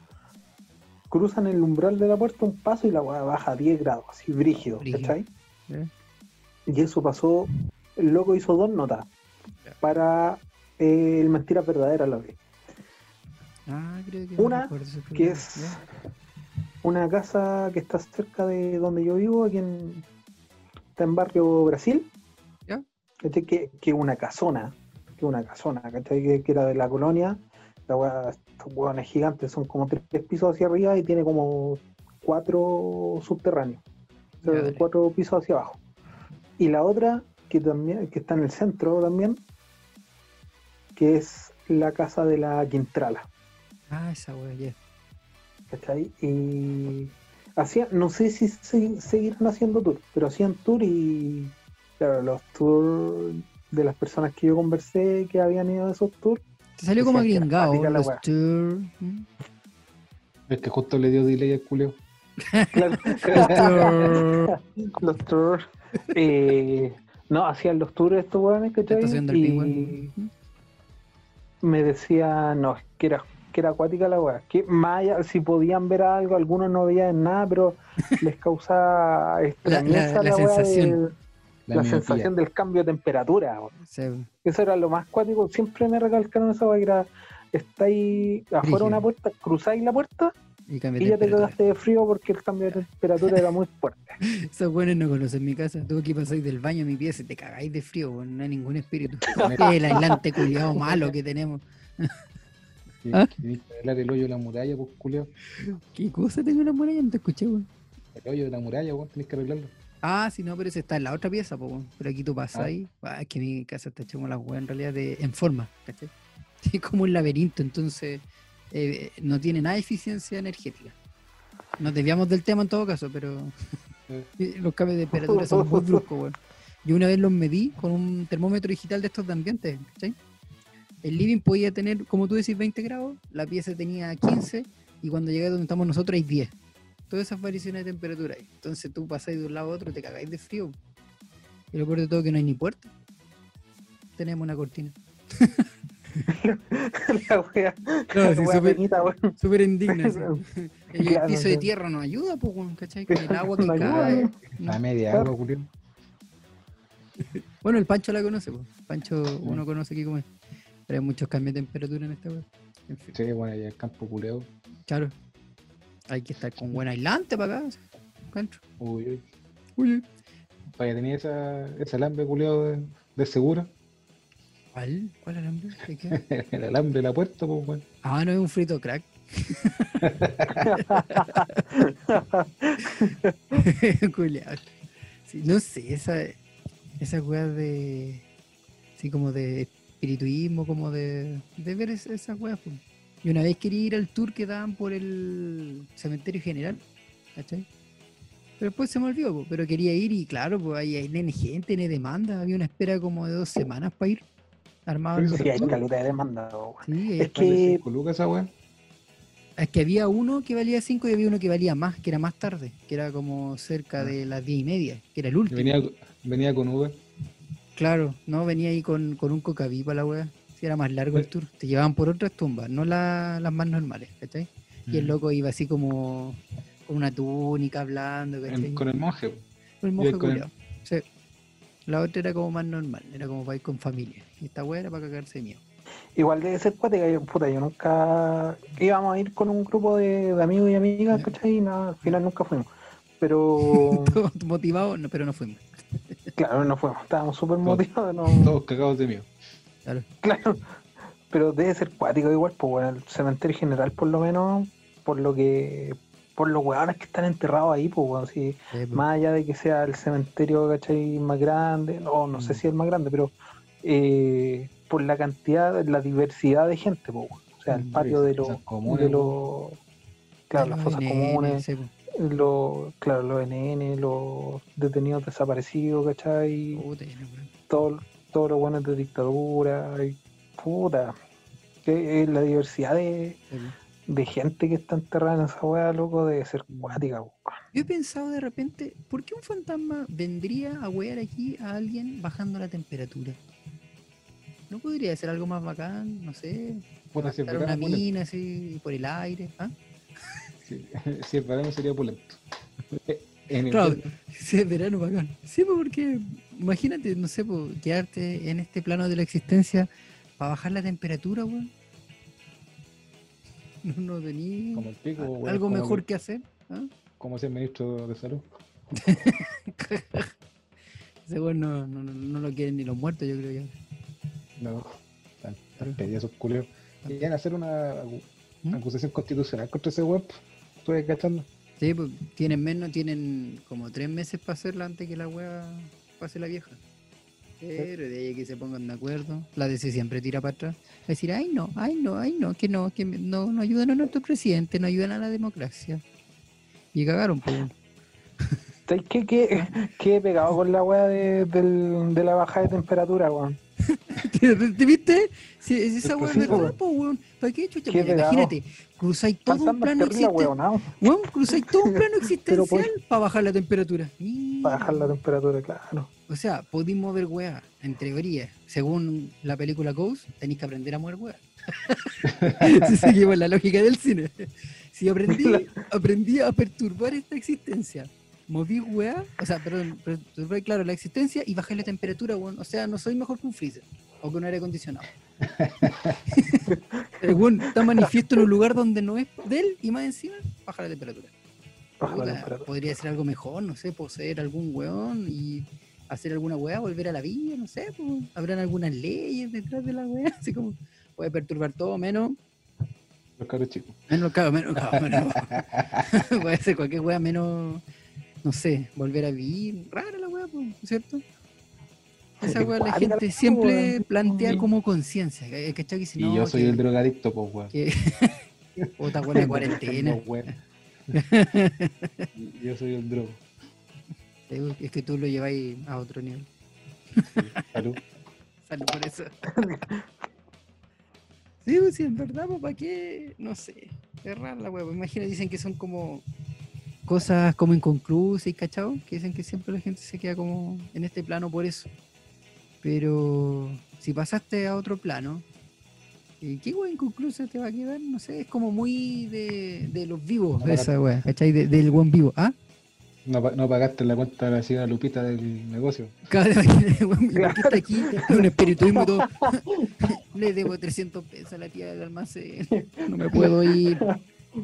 Cruzan el umbral de la puerta un paso y la baja a 10 grados, así brígido, Brígido. ¿cachai? ¿ya? Y eso pasó, el loco hizo dos notas para eh, el Mentira Verdadera, la vi. Ah, creo que. Una Que es ya. una casa que está cerca de donde yo vivo, aquí en, está en barrio Brasil. Ya. ¿cachai? Que que una casona, que una casona, ¿cachai? Que, que era de la colonia. La estos hueones gigantes, son como tres pisos hacia arriba y tiene como cuatro subterráneos. O sea, cuatro pisos hacia abajo. Y la otra, que también, que está en el centro también, que es la casa de la Quintrala. Ah, esa wea, ya. ¿cachai? Y hacían, no sé si se- seguirán haciendo tour, pero hacían tour y claro, los tours de las personas que yo conversé que habían ido a esos tours, Te salió como gringado. Los wea. tour. ¿Mm? Es que justo le dio delay al culeo. claro, los tours, eh, no, hacían los tours estos weones, ¿cachai? Y me decían, no, que era, que era acuática la weá, que más allá, si podían ver algo, algunos no veían nada, pero les causaba extrañeza la la, weá sensación. del- La, la sensación del cambio de temperatura. Sí. Eso era lo más cuático. Siempre me recalcaron esa weá que era, estáis afuera de una puerta, cruzáis la puerta Y ya te cagaste de frío porque el cambio de temperatura era muy fuerte. Esos buenos no conocen mi casa. Tuve que pasar del baño a mi pieza y te cagáis de frío. No hay ningún espíritu. El aislante culiado malo que tenemos. Que- ¿Ah? que arreglar el hoyo de la muralla, pues culeo. ¿Qué cosa tengo en la muralla? No te escuché, weón. El hoyo de la muralla, weón, tenés que arreglarlo. Ah, sí, no, pero ese está en la otra pieza, po, weón. Pero aquí tú pasas Ah. ahí. Ah, es que mi casa está hecha como la weá en realidad de, en forma, ¿cachai? Es como un laberinto, entonces eh, no tiene nada de eficiencia energética. Nos desviamos del tema en todo caso, pero Sí. los cambios de temperatura son muy bruscos, weón. Yo una vez los medí con un termómetro digital de estos de ambiente, ¿cachai? El living podía tener, como tú decís, 20 grados, la pieza tenía 15 y cuando llegué donde estamos nosotros hay 10. Todas esas variaciones de temperatura ahí. Entonces tú pasáis de un lado a otro, te cagáis de frío. Y lo peor de todo que no hay ni puerta. Tenemos una cortina. la wea, la sí, súper-. Súper indigna. sí. El Claro, piso de tierra no ayuda, pues, weón, ¿cachai? Con el agua que No cae. no. La media Claro. agua. Bueno, el Pancho la conoce, pues. Pancho uno conoce aquí cómo es. Pero hay muchos cambios de temperatura en esta web. En fin, Sí, bueno, allá el campo culeo. claro. Hay que estar con buen aislante para acá. encuentro. Uy, uy. Oye. Vaya, tenía esa, ese alambre culeo de, de seguro. ¿Cuál? ¿Cuál alambre? El alambre de la puerta, pues, weón. Ah, no es un frito crack. Culeado. Sí, no sé, esa, esa weá de. Sí, como de espirituismo, como de. de ver es- esas weas. pues. Y una vez quería ir al tour que daban por el cementerio general, ¿cachai? Pero después se me olvidó, pero quería ir y claro, pues ahí hay nene gente, nene demanda. Había una espera como de dos semanas para ir. Armado. Sí, Sí, hay calidad de demanda, weón. Sí, Es es que- Cinco lucas esa weón. Es que había uno que valía 5 y había uno que valía más, que era más tarde, que era como cerca de las 10 y media, que era el último. Venía, venía con Uber. Claro, no, venía ahí con, con un cocaví para la wea. Si era más largo el tour. Te llevaban por otras tumbas, no la- las más normales, ¿cachai? Y el Mm. loco iba así como con una túnica hablando, El- ¿cachai? con el monje. Con el monje con el-. Sí. La otra era como más normal, era como para ir con familia. Y esta wea era para cagarse de miedo. Igual debe ser cuática, yo, puta, yo nunca íbamos a ir con un grupo de, de amigos y amigas. ¿cachai? Y nada, al final nunca fuimos. Pero motivados, no, pero no fuimos. Claro, no fuimos, estábamos súper motivados, no, Todos cagados de miedo. Claro. claro. Pero debe ser cuático igual, pues bueno, el cementerio general por lo menos, por lo que, por los hueones que están enterrados ahí, pues bueno, si Sí, pues. más allá de que sea el cementerio, ¿cachai? Más grande, no, no sé Mm. si es el más grande, pero eh, por la cantidad, la diversidad de gente, po, o sea, el Mm, patio de los, comunes, de los, claro, las fosas comunes, sí, pues. Los, claro, los NN, los detenidos desaparecidos, ¿cachai? Puta. Todo, todos los buenos de dictadura, y puta, que eh, la diversidad de, de gente que está enterrada en esa weá, loco, debe ser cuática. Yo he pensado de repente, ¿por qué un fantasma vendría a wear aquí a alguien bajando la temperatura? ¿No podría ser algo más bacán? No sé. Estar una mina así por el aire. ¿ah? Si, si es verano sería pulento. En Claro, si es verano bacán. Sí, pues, porque imagínate, no sé, pues, quedarte en este plano de la existencia para bajar la temperatura, weón. No, no tenía como el pico, weón, algo como mejor el- que hacer. ¿ah? Como ser ministro de salud. Ese weón no, no, no, no lo quieren ni los muertos, yo creo ya. No, tan, tan pedidos hacer una ¿Mm? acusación constitucional contra ese web. Estuve cachando. Sí, pues tienen menos, tienen como tres meses para hacerla antes que la wea pase la vieja. Pero de ahí a que se pongan de acuerdo, la DC siempre tira para atrás. Va a decir, ay no, ay no, ay no, que no, que no, no ayudan a nuestro presidente, no ayudan a la democracia. Y cagaron, pues. ¿Sabes qué, qué, qué he pegado con la weá de, del- de la baja de temperatura, weón? ¿Te, te viste? Si, si esa es verdad, weón. pues, weón. ¿Para qué chucha? Qué imagínate, cruzáis todo un plano existencial. Weón, cruzáis todo un plano existencial para bajar la temperatura. para bajar la temperatura, claro. O sea, podéis mover weá, en teoría. Según la película Ghost, tenéis que aprender a mover weá. si seguimos la lógica del cine. Si aprendí, aprendí a perturbar esta existencia, moví weá, o sea, perdón, perturbar, claro, la existencia y bajé la temperatura, weón. O sea, no soy mejor que un freezer o que un aire acondicionado. El weón está manifiesto en un lugar donde no es de él y más encima baja la temperatura. Baja la Puta, temperatura. podría ser algo mejor, no sé, poseer algún weón y hacer alguna weá, volver a la vida, no sé, pues, habrán algunas leyes detrás de la weá, así como puede perturbar todo, menos, Los caros chicos. menos, claro, menos, claro, menos- puede ser cualquier weá menos, no sé, volver a vivir, rara la weá, pues, ¿cierto? Esa Es weá la gente la siempre weá. plantea Sí. como conciencia, ¿cachai? Y no, yo soy que- el drogadicto, pues, weón. que puta buena cuarentena. Yo soy el drogo. Es que tú lo lleváis a otro nivel. Sí, Salud. Salud por eso. sí, pues sí, en verdad, pues para qué, no sé, es rara la hueá. Imagina, dicen que son como cosas como inconclusas y cachao, que dicen que siempre la gente se queda como en este plano por eso. Pero si pasaste a otro plano, ¿y ¿qué hueá inconclusa te va a quedar? No sé, es como muy de, de los vivos, No, esa hueá, ¿cachai? De- del buen vivo. ¿Ah? No, no pagaste la cuenta de la señora Lupita del negocio. Cada vez que ¿por qué está aquí un espiritismo y todo. Le debo 300 pesos a la tía del almacén. No me puedo ir.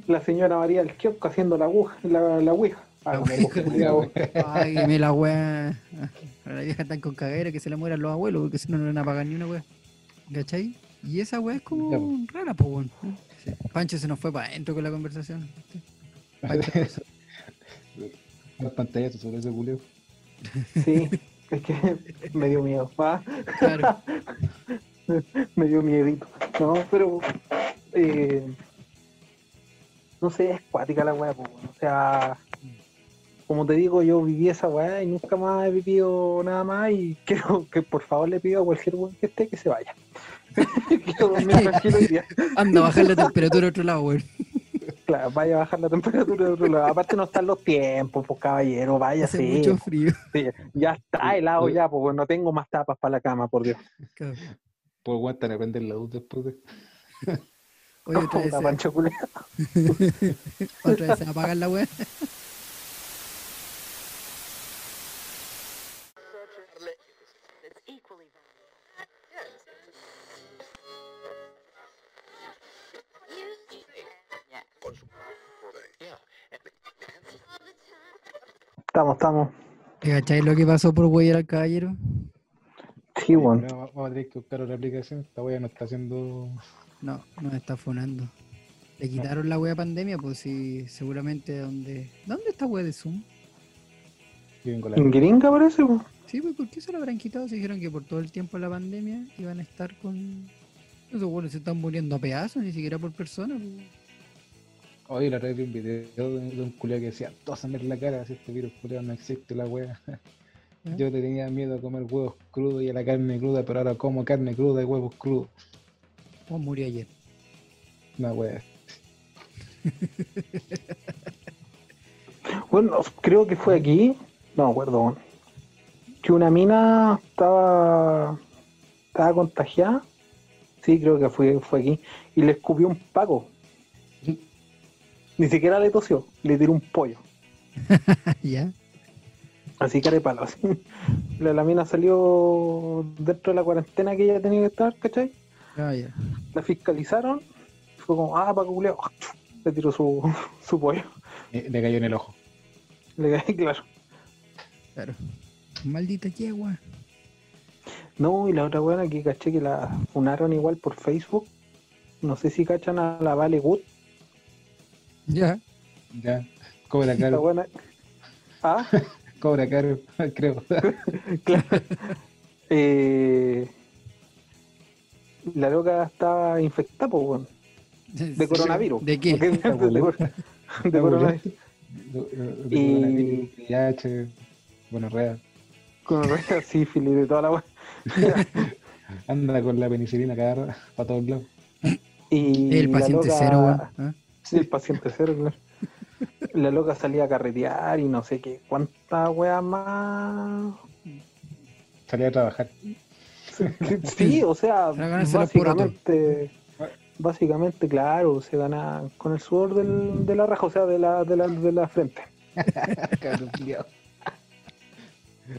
La señora María del kiosco haciendo la aguja, la, la ouija. Ah, La no, culiao. Págueme la weá. Ahora la vieja tan con cagadera que se le mueran los abuelos, porque si no, no van a pagar ni una weá. ¿Cachai? Y esa weá es como Ya, po. rara, weón. Pancho se nos fue para adentro con la conversación. Pancho, Las pantallas sobre ese culeo. Sí, es que me dio miedo. ah, claro. me dio miedito. No, pero. eh, no sé, es cuática la weá, po, weón. O sea. Como te digo, yo viví esa weá y nunca más he vivido nada más y quiero que por favor le pido a cualquier weón que esté que se vaya. quiero dormir tranquilo día. Anda a bajar la temperatura a otro lado, weón. Claro, vaya a bajar la temperatura de otro lado. Aparte no están los tiempos, pues caballero, vaya Hace sí. mucho frío. sí, Ya está helado ya, pues no tengo más tapas para la cama, por Dios. Cabrón. Pues aguantan a prender la luz después de. Oye, otra vez, otra vez se apagar la equally Estamos, estamos. ¿Te ¿Cacháis lo que pasó por huellar al caballero? Sí, bueno. No, vamos a tener que buscar otra aplicación. Esta wea no está haciendo. No, nos está fonando. Le quitaron la wea pandemia, pues sí, seguramente donde. ¿Dónde está wea de Zoom? En Gringa parece, pues. Sí, pues ¿por qué se lo habrán quitado? Se dijeron que por todo el tiempo de la pandemia iban a estar con. Esos buenos se están muriendo a pedazos, ni siquiera por persona. pues. Hoy la red vi un video de, un culiao que decía, tósame en la cara, si este virus culiao no existe la wea. Yo tenía miedo a comer huevos crudos y a la carne cruda, pero ahora como carne cruda y huevos crudos. O murió ayer. Una wea. Bueno, creo que fue aquí. No me acuerdo. Que una mina estaba. Estaba contagiada. Sí, creo que fue, fue aquí. Y le escupió un paco. Ni siquiera le tosió, le tiró un pollo. ¿Ya? Así que palo. Así. La, la mina salió dentro de la cuarentena que ella tenía que estar, ¿cachai? Ah, ya. La fiscalizaron. Fue como, ah, Paco Culeo. Le tiró su, su pollo. Eh, Le cayó en el ojo. Le caí, claro. Claro. Maldita yegua. No, y la otra buena que caché que la funaron igual por Facebook. No sé si cachan a la Vale Good. Ya. Ya. Cobra La caro. buena. Ah, Cobra caro, creo. claro. Eh, la loca estaba infectada, pues, weón, de coronavirus. ¿De qué? De, cor- de coronavirus. Y... VIH, bueno, real. Gonorrea, sífilis, de toda la weá. Anda con la penicilina cada para todos lados. Y El paciente loca- cero, weón. ¿ah? Sí, el paciente cero, claro. La loca salía a carretear y no sé qué. ¿Cuántas weas más? Salí a trabajar. Sí, o sea, básicamente, básicamente, claro, se gana con el sudor del, de la raja, o sea, de la, de la, de la frente.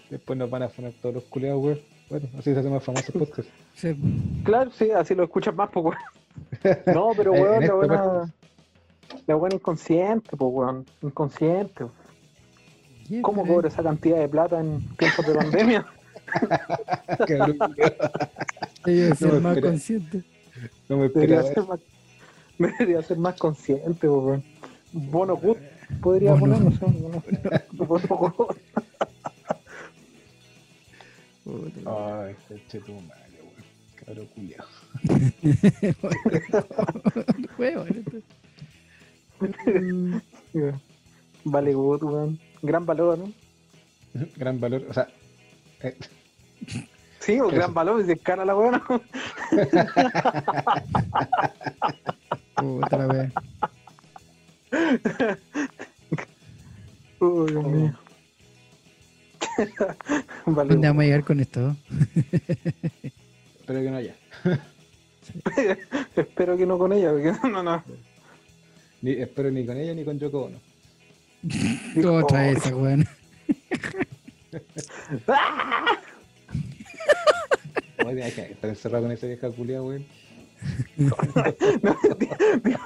Después nos van a poner todos los culiados, güey. Bueno, así se hace más famoso el podcast. Sí. Claro, sí, así lo escuchas más, pues, weón. No, pero Eh, weón, la este buena, la buena inconsciente, pues, weón, inconsciente. ¿Qué, ¿Cómo cobra esa cantidad de plata en tiempos de pandemia? Cabrón, culiao. Debe ser me más consciente. No me Debería ser más, debería ser más consciente, weón. Bono Good podría Bono. poner, no sé, bono, bono Good. Puta. Ay, coche tu madre, güey. Cabrón, culiao. Vale weón. Gran valor, ¿no? Gran valor, o sea, eh, Sí, Eso. gran valor, y se cara la weón. Puta la wea. Uy, Dios mío. vale ¿Dónde vamos a llegar con esto? espero que no haya. Espero que no con ella, porque no, no. Ni, espero ni con ella ni con Yoko Ono. Otra Oh, esa, weón. Oye, hay que estar encerrado con esa vieja culiao, güey. no, te, te-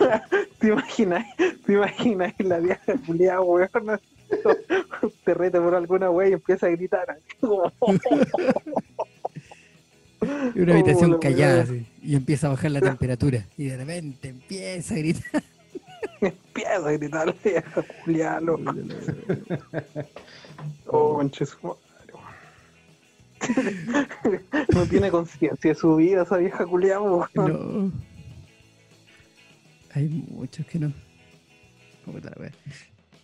te imaginas, te imaginas la vieja culiada, weón. Te reta por alguna wey y empieza a gritar. Y una habitación Oh, la callada así, y empieza a bajar la temperatura. Y de repente empieza a gritar. empieza a gritar la vieja culiada, loco. Oh, weón. No tiene conciencia de su vida esa vieja culiada. No. Hay muchos que no.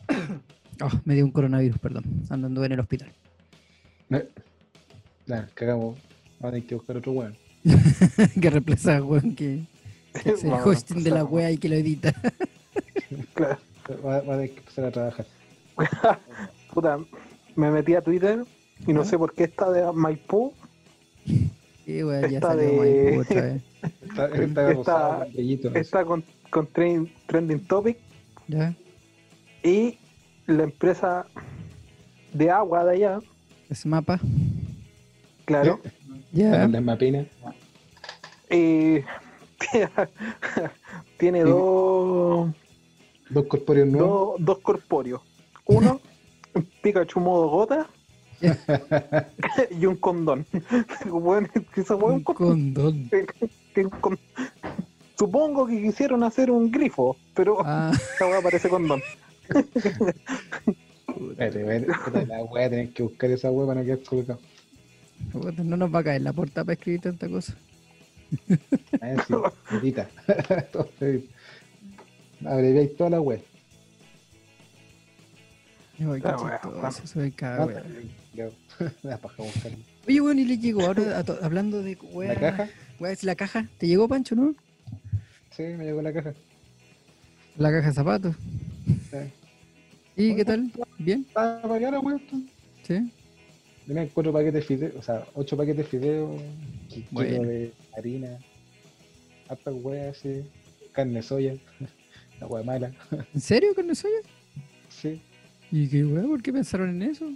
Oh, me dio un coronavirus, perdón. Andando en el hospital. Eh, Nah, cagamos. Vamos a tener que buscar otro weón. que reemplaza a weón que, que hace el hosting de la wea y que lo edita. Claro. Va, va a tener que empezar a trabajar. Puta, me metí a Twitter y no sé por qué está de Maipú. Sí, weón, ya Esta salió de- Maipú otra vez. Está, está Está- rosado, con con, con tren- Trending Topic ¿Ya? y la empresa de agua de allá, Ese mapa. claro. Ya. La mapina. Y tiene Sí. dos, Dos corpóreos nuevos. dos, dos corpóreos. Uno, un Pikachu modo gota y un condón. Bueno, esa weá es un Un condón. Supongo que quisieron hacer un grifo, pero Ah, esa weá parece condón. Espérate, la wea, tenés que buscar esa wea para no quedar colocado. no nos va a caer la portada para escribir tanta cosa. Ah, edita. Abreviáis toda la wea. Ay, qué weón, chistoso, weón. se me caga, weón. ya. La paja buscarlo. Oye, bueno, y le llegó ahora a hablando de weá. ¿La caja? weá, es la caja. ¿Te llegó, Pancho, no? Sí, me llegó la caja. La caja de zapatos. Sí. ¿Y qué tal? ¿Bien? Para wea. esto. ¿Sí? Vienen cuatro paquetes de fideos, o sea, ocho paquetes de fideos, kilo Bueno. de harina, hartas weas así, carne soya, la wea mala. ¿En serio con eso ya? Sí, ¿Y qué weá? ¿Por qué pensaron en eso?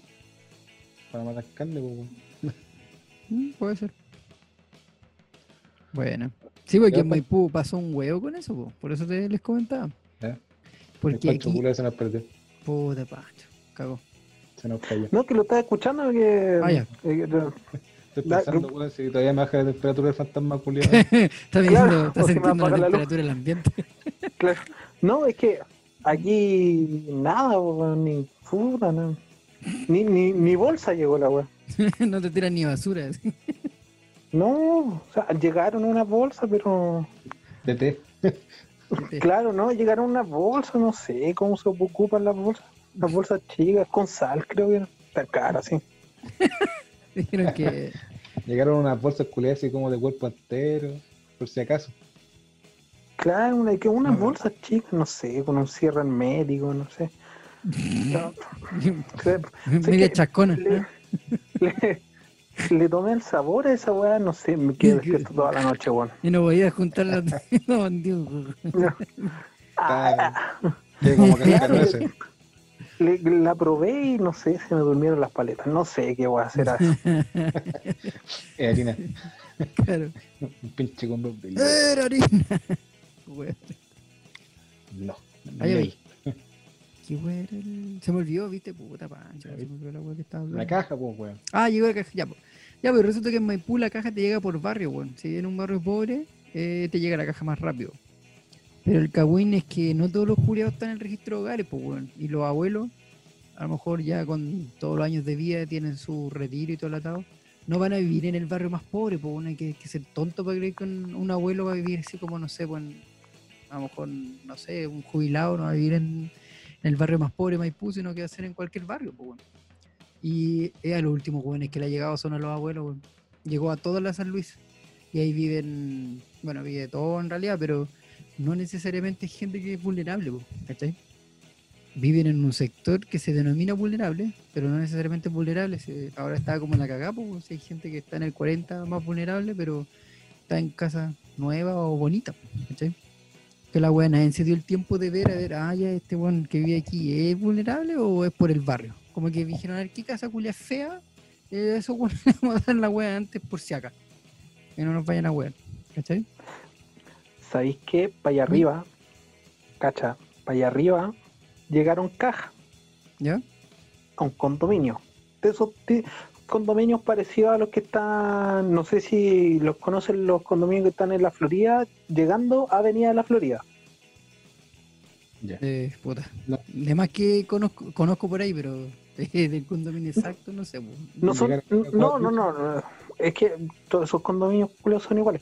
para matar carne, weón. Mm, puede ser. Bueno. Sí, porque en pues. Maipú pasó un huevo con eso, po. por eso te les comentaba. El Porque Pancho aquí. se nos perdió, Puta Pancho, cagó. se nos cayó. No, que lo estaba escuchando que. Ah, ya. eh, eh, Estoy La- pensando, weón, si todavía me baja la temperatura del fantasma culiado. está viendo, Claro, está sintiendo la la temperatura del ambiente. claro. No, es que aquí nada, ni puta, no. Ni, ni, ni bolsa llegó la weá. no te tiran ni basura. así. No, o sea, llegaron una bolsa, pero. De té. Claro, no, llegaron una bolsa, no sé cómo se ocupan las bolsas. Las bolsas chicas, con sal, creo que eran. Tan caras, sí. Dijeron que. Llegaron unas bolsas culiadas así como de cuerpo entero, por si acaso. Claro, una, que unas Ajá. bolsas chicas, no sé, con un cierre hermético, no sé. No, sé, Media chascona. le, le- le tomé el sabor a esa weá, no sé, me quedé despierto toda la noche, weón. Y no podía juntar las. no, Dios. Ah, como que Claro. no le- la probé y no sé, se me durmieron las paletas. No sé qué voy a hacer así. Es harina. Claro. Un pinche con dos de Era harina. Wea, No. Qué wea era el- Se me olvidó, viste, puta pancha. Se me olvidó la wea que estaba La hablando. caja, pues, weón. Ah, llegó la caja. Ya, po. ya, pero resulta que en Maipú la caja te llega por barrio, weón. Si en un barrio pobre, eh, te llega la caja más rápido. Pero el cagüín es que no todos los juliados están en el registro de hogares, pues, weón. Y los abuelos, a lo mejor ya con todos los años de vida tienen su retiro y todo el atado, no van a vivir en el barrio más pobre, pues, weón. Hay que, ser tonto para creer que un, un abuelo va a vivir así como, no sé, pues, en- a lo mejor, no sé, un jubilado no va a vivir en, el barrio más pobre de Maipú, sino que va a ser en cualquier barrio, pues, weón. Y es a los últimos jóvenes que le ha llegado son a los abuelos, weón. Llegó a toda la San Luis. Y ahí viven, bueno, vive todo en realidad, pero no necesariamente es gente que es vulnerable, ¿cachai? Viven en un sector que se denomina vulnerable, pero no necesariamente es vulnerable. ahora está como en la cagada, pues, hay gente que está en el 40 más vulnerable, pero está en casa nueva o bonita, ¿cachai? Que la weá nadie se dio el tiempo de ver, a ver, ah, ya este weón que vive aquí, ¿es vulnerable o es por el barrio? Como que dijeron, a ver, ¿qué casa culia fea? Eh, eso le vamos a dar la weá antes por si acá. Que no nos vayan a wear, ¿cachai? ¿Sabéis qué? Para allá arriba, cacha, para allá arriba llegaron cajas ¿Ya? a un condominio. De esos condominios parecidos a los que están, no sé si los conocen los condominios que están en la Florida, llegando a Avenida de la Florida. Ya. Eh, puta. No. De más que conozco, conozco por ahí, pero eh, del condominio exacto, no sé. No son, no, no, no, no, es que todos esos condominios son iguales.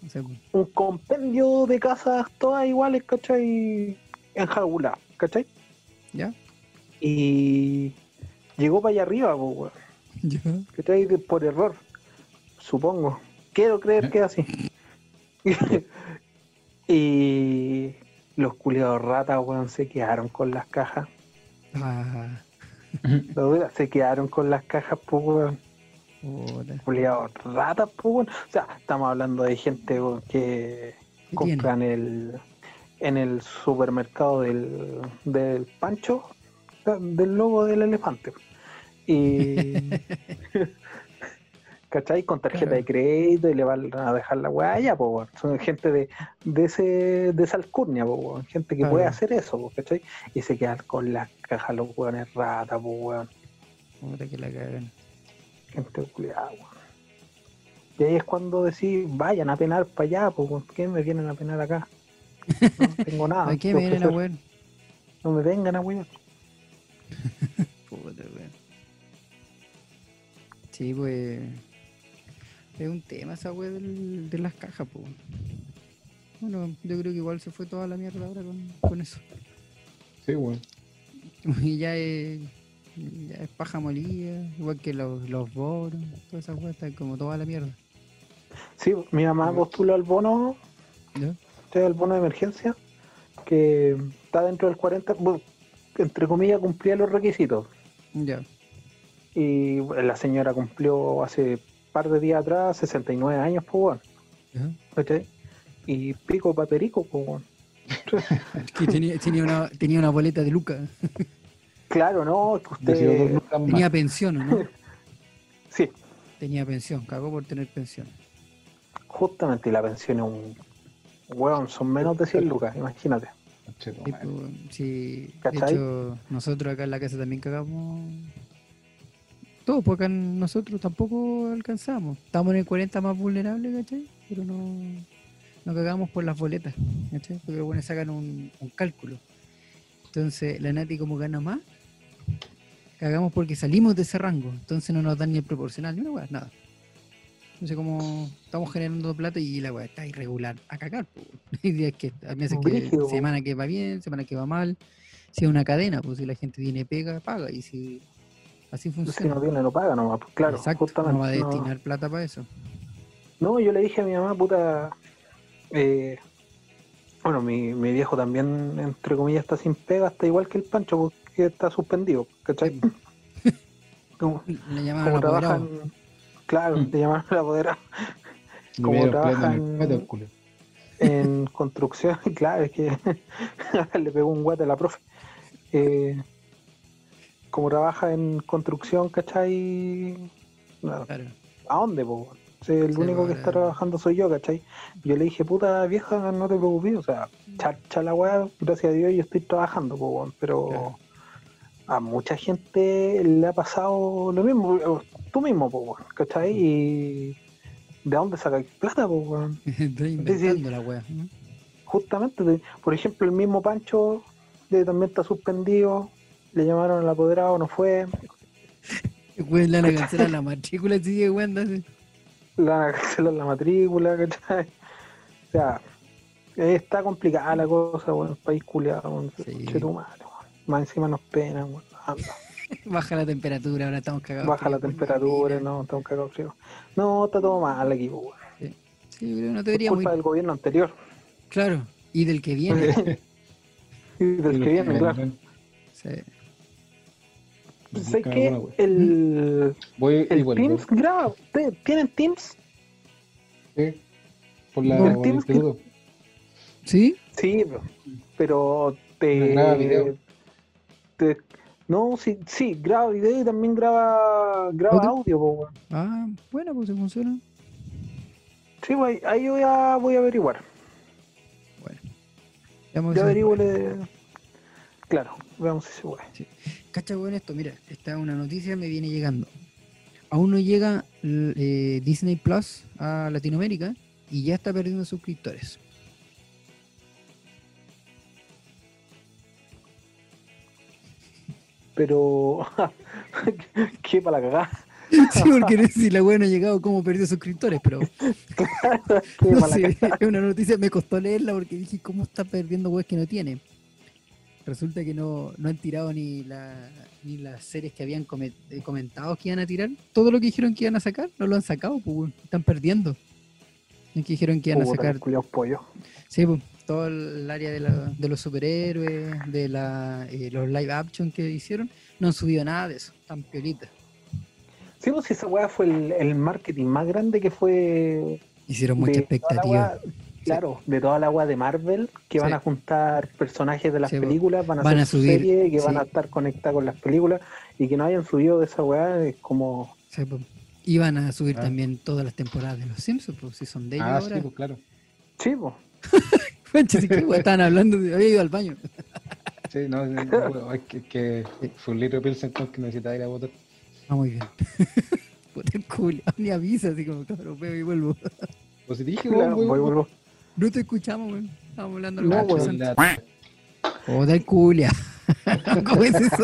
No sé, po. Un compendio de casas todas iguales, ¿cachai? Enjauladas, ¿cachai? ¿Ya? Y llegó para allá arriba, weón. ¿Ya? ¿cachai? De- Por error, supongo. Quiero creer que es así. y Los culiados ratas, weón, se quedaron con las cajas. Ah, se quedaron con las cajas, pues, weón. Culiados ratas, pues, weón. O sea, estamos hablando de gente weón, que ¿Qué compran el en el supermercado del, del Pancho, del logo del elefante. Y. ¿Cachai? Con tarjeta Claro. de crédito y le van a dejar la weá allá, po. Son gente de, de, ese, de esa alcurnia, po. Gente que Claro. puede hacer eso, po, ¿cachai? Y se quedan con las cajas los weones rata, po, weón. Puta que la cagan. Gente culiada, weón. Y ahí es cuando decís, vayan a penar para allá, po, ¿por qué me vienen a penar acá? No tengo nada. ¿Para qué me vienen a weón? No me vengan a weón. Sí, pues. Es un tema esa weá del- de las cajas, pues. Bueno, yo creo que igual se fue toda la mierda ahora con, con eso. Sí, weón. Y ya es, ya es paja molida, igual que los, los bonos, todas esas weas están como toda la mierda. Sí, mi mamá postuló al bono, ¿Ya? el bono de emergencia, que está dentro del 40, bueno, entre comillas, cumplía los requisitos. Ya. Y la señora cumplió hace par de días atrás 69 años, pues. Ajá. ¿cachai? Y pico paperico, pues. Que tenía, tenía, una, tenía una boleta de Luca. Claro, no, es que usted. lucas. Tenía pensión, ¿o ¿no? Sí, Tenía pensión, cagó por tener pensión. justamente, y la pensión es un. Weón, son menos de 100 lucas, imagínate. Sí, pues, sí, de hecho, nosotros acá en la casa también cagamos. Todo, porque nosotros tampoco alcanzamos. Estamos en el 40 más vulnerable, ¿cachai? Pero no, no cagamos por las boletas, ¿cachai? Porque bueno, sacan un, un cálculo. Entonces, la Nati como gana más, cagamos porque salimos de ese rango. Entonces no nos dan ni el proporcional, ni una weá, nada. Entonces como estamos generando plata y la weá está irregular a cagar. po. Hay días que, hay meses que semana que va bien, semana que va mal. Si es una cadena, pues si la gente tiene pega, paga. Y si así Si funciona. no tiene, no paga nomás. pues, claro, Exacto, justamente. no va a no. destinar plata para eso. No, yo le dije a mi mamá, puta. eh, bueno, mi, mi viejo también, entre comillas, está sin pega, está igual que el Pancho, porque está suspendido, ¿cachai? Como, Le llamaban como apoderado. trabajan, claro, Mm. le apoderado Le como trabajan- en en construcción, claro, es que le pegó un guate a la profe. Eh, como trabaja en construcción, ¿cachai? No, Claro. ¿A dónde, po? El Sí, único po, que está trabajando soy yo, ¿cachai? Yo le dije, puta vieja, no te preocupes, o sea, chacha la weá, gracias a Dios yo estoy trabajando, po, pero Claro. a mucha gente le ha pasado lo mismo, tú mismo, po, ¿cachai? Y ¿de dónde sacáis plata, po. Justamente, por ejemplo, el mismo Pancho de, también está suspendido, le llamaron al apoderado, no fue, Weón, le van a cancelar la matrícula si sigue jugando así. le van a cancelar la matrícula, ¿cachai? O sea, está complicada la cosa, weón, país culiado, weón, Sí. che tu madre, weón. Más encima nos penan, weón. Anda, Baja la temperatura, ahora estamos cagados. Baja la temperatura, mira. no, estamos cagados frío. No, está todo mal aquí, weón. Sí, pero no Es deberíamos culpa ir. del gobierno anterior. Claro, y del que viene. Y del que viene, claro. Sí. ¿Sabes Busca qué? alguna, weón. El, Voy el igual. Teams graba. ¿Ustedes ¿Tienen Teams? ¿sí? Por la ¿El por el Teams que-. ¿Sí? Sí, pero te. Graba video. te- no, sí, sí, graba video y también graba, graba ¿Audio? audio, po, weón. Ah, bueno, pues si funciona. Sí, güey, ahí voy a, voy a averiguar. Bueno. Si- averiguo. Claro, veamos si se puede. Cacha, weón, esto, mira, esta es una noticia me viene llegando. Aún no llega eh, Disney Plus a Latinoamérica y ya está perdiendo suscriptores. Pero. ¿Qué para la cagada? Sí, porque no sé si la weá no ha llegado, cómo perdió suscriptores, pero ¿Qué no sé, es una noticia, me costó leerla porque dije, ¿cómo está perdiendo weas que no tiene? Resulta que no, no han tirado ni, la, ni las series que habían come- eh, comentado que iban a tirar. Todo lo que dijeron que iban a sacar, no lo han sacado, pues, están perdiendo. Es que dijeron que iban a sacar pollos. Sí, pues, todo el área de, la- de los superhéroes, de la, eh, los live action que hicieron, no han subido nada de eso, tan piolitas. Sí, pues esa weá fue el, el marketing más grande que fue Hicieron mucha expectativa. Claro, de toda la agua de Marvel, que van Sí. a juntar personajes de las Sí, películas, van a Van hacer a su subir, serie, que van sí. a estar conectadas con las películas y que no hayan subido de esa weá es como Sí. Iban a subir Ah. también todas las temporadas de los Simpsons, pues si son de ellos Ah, sí, ahora. pues claro. sí, sí weá, estaban hablando, de, había ido al baño. Sí, no, no, es que, que fue un litro de Pilsen que necesitaba ir a votar. Ah, muy bien. Puta el culo, ni avisa, así como, cabrón, veo y vuelvo. Pues si dije, Claro, voy, weón, vuelvo. No te escuchamos, weón. Estábamos hablando algo No, weón. interesante. O del culia. ¿Cómo es eso?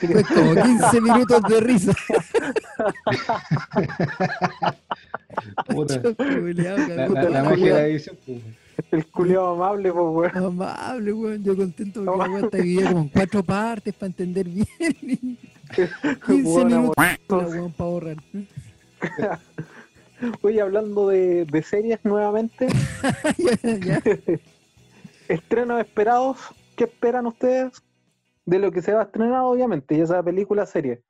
Fue como 15 minutos de risa. Puta. Culiao, La, cagó la- toda la la magia de weá. la edición, pues. El culiado amable, pues weón. Amable, weón. Yo contento porque la weá está dividida como en cuatro partes para entender bien. 15 Weón, minutos weón para ahorrar. Oye, hablando de, series nuevamente. Estrenos esperados. ¿Qué esperan ustedes de lo que se va a estrenar, obviamente? Ya sea película, serie.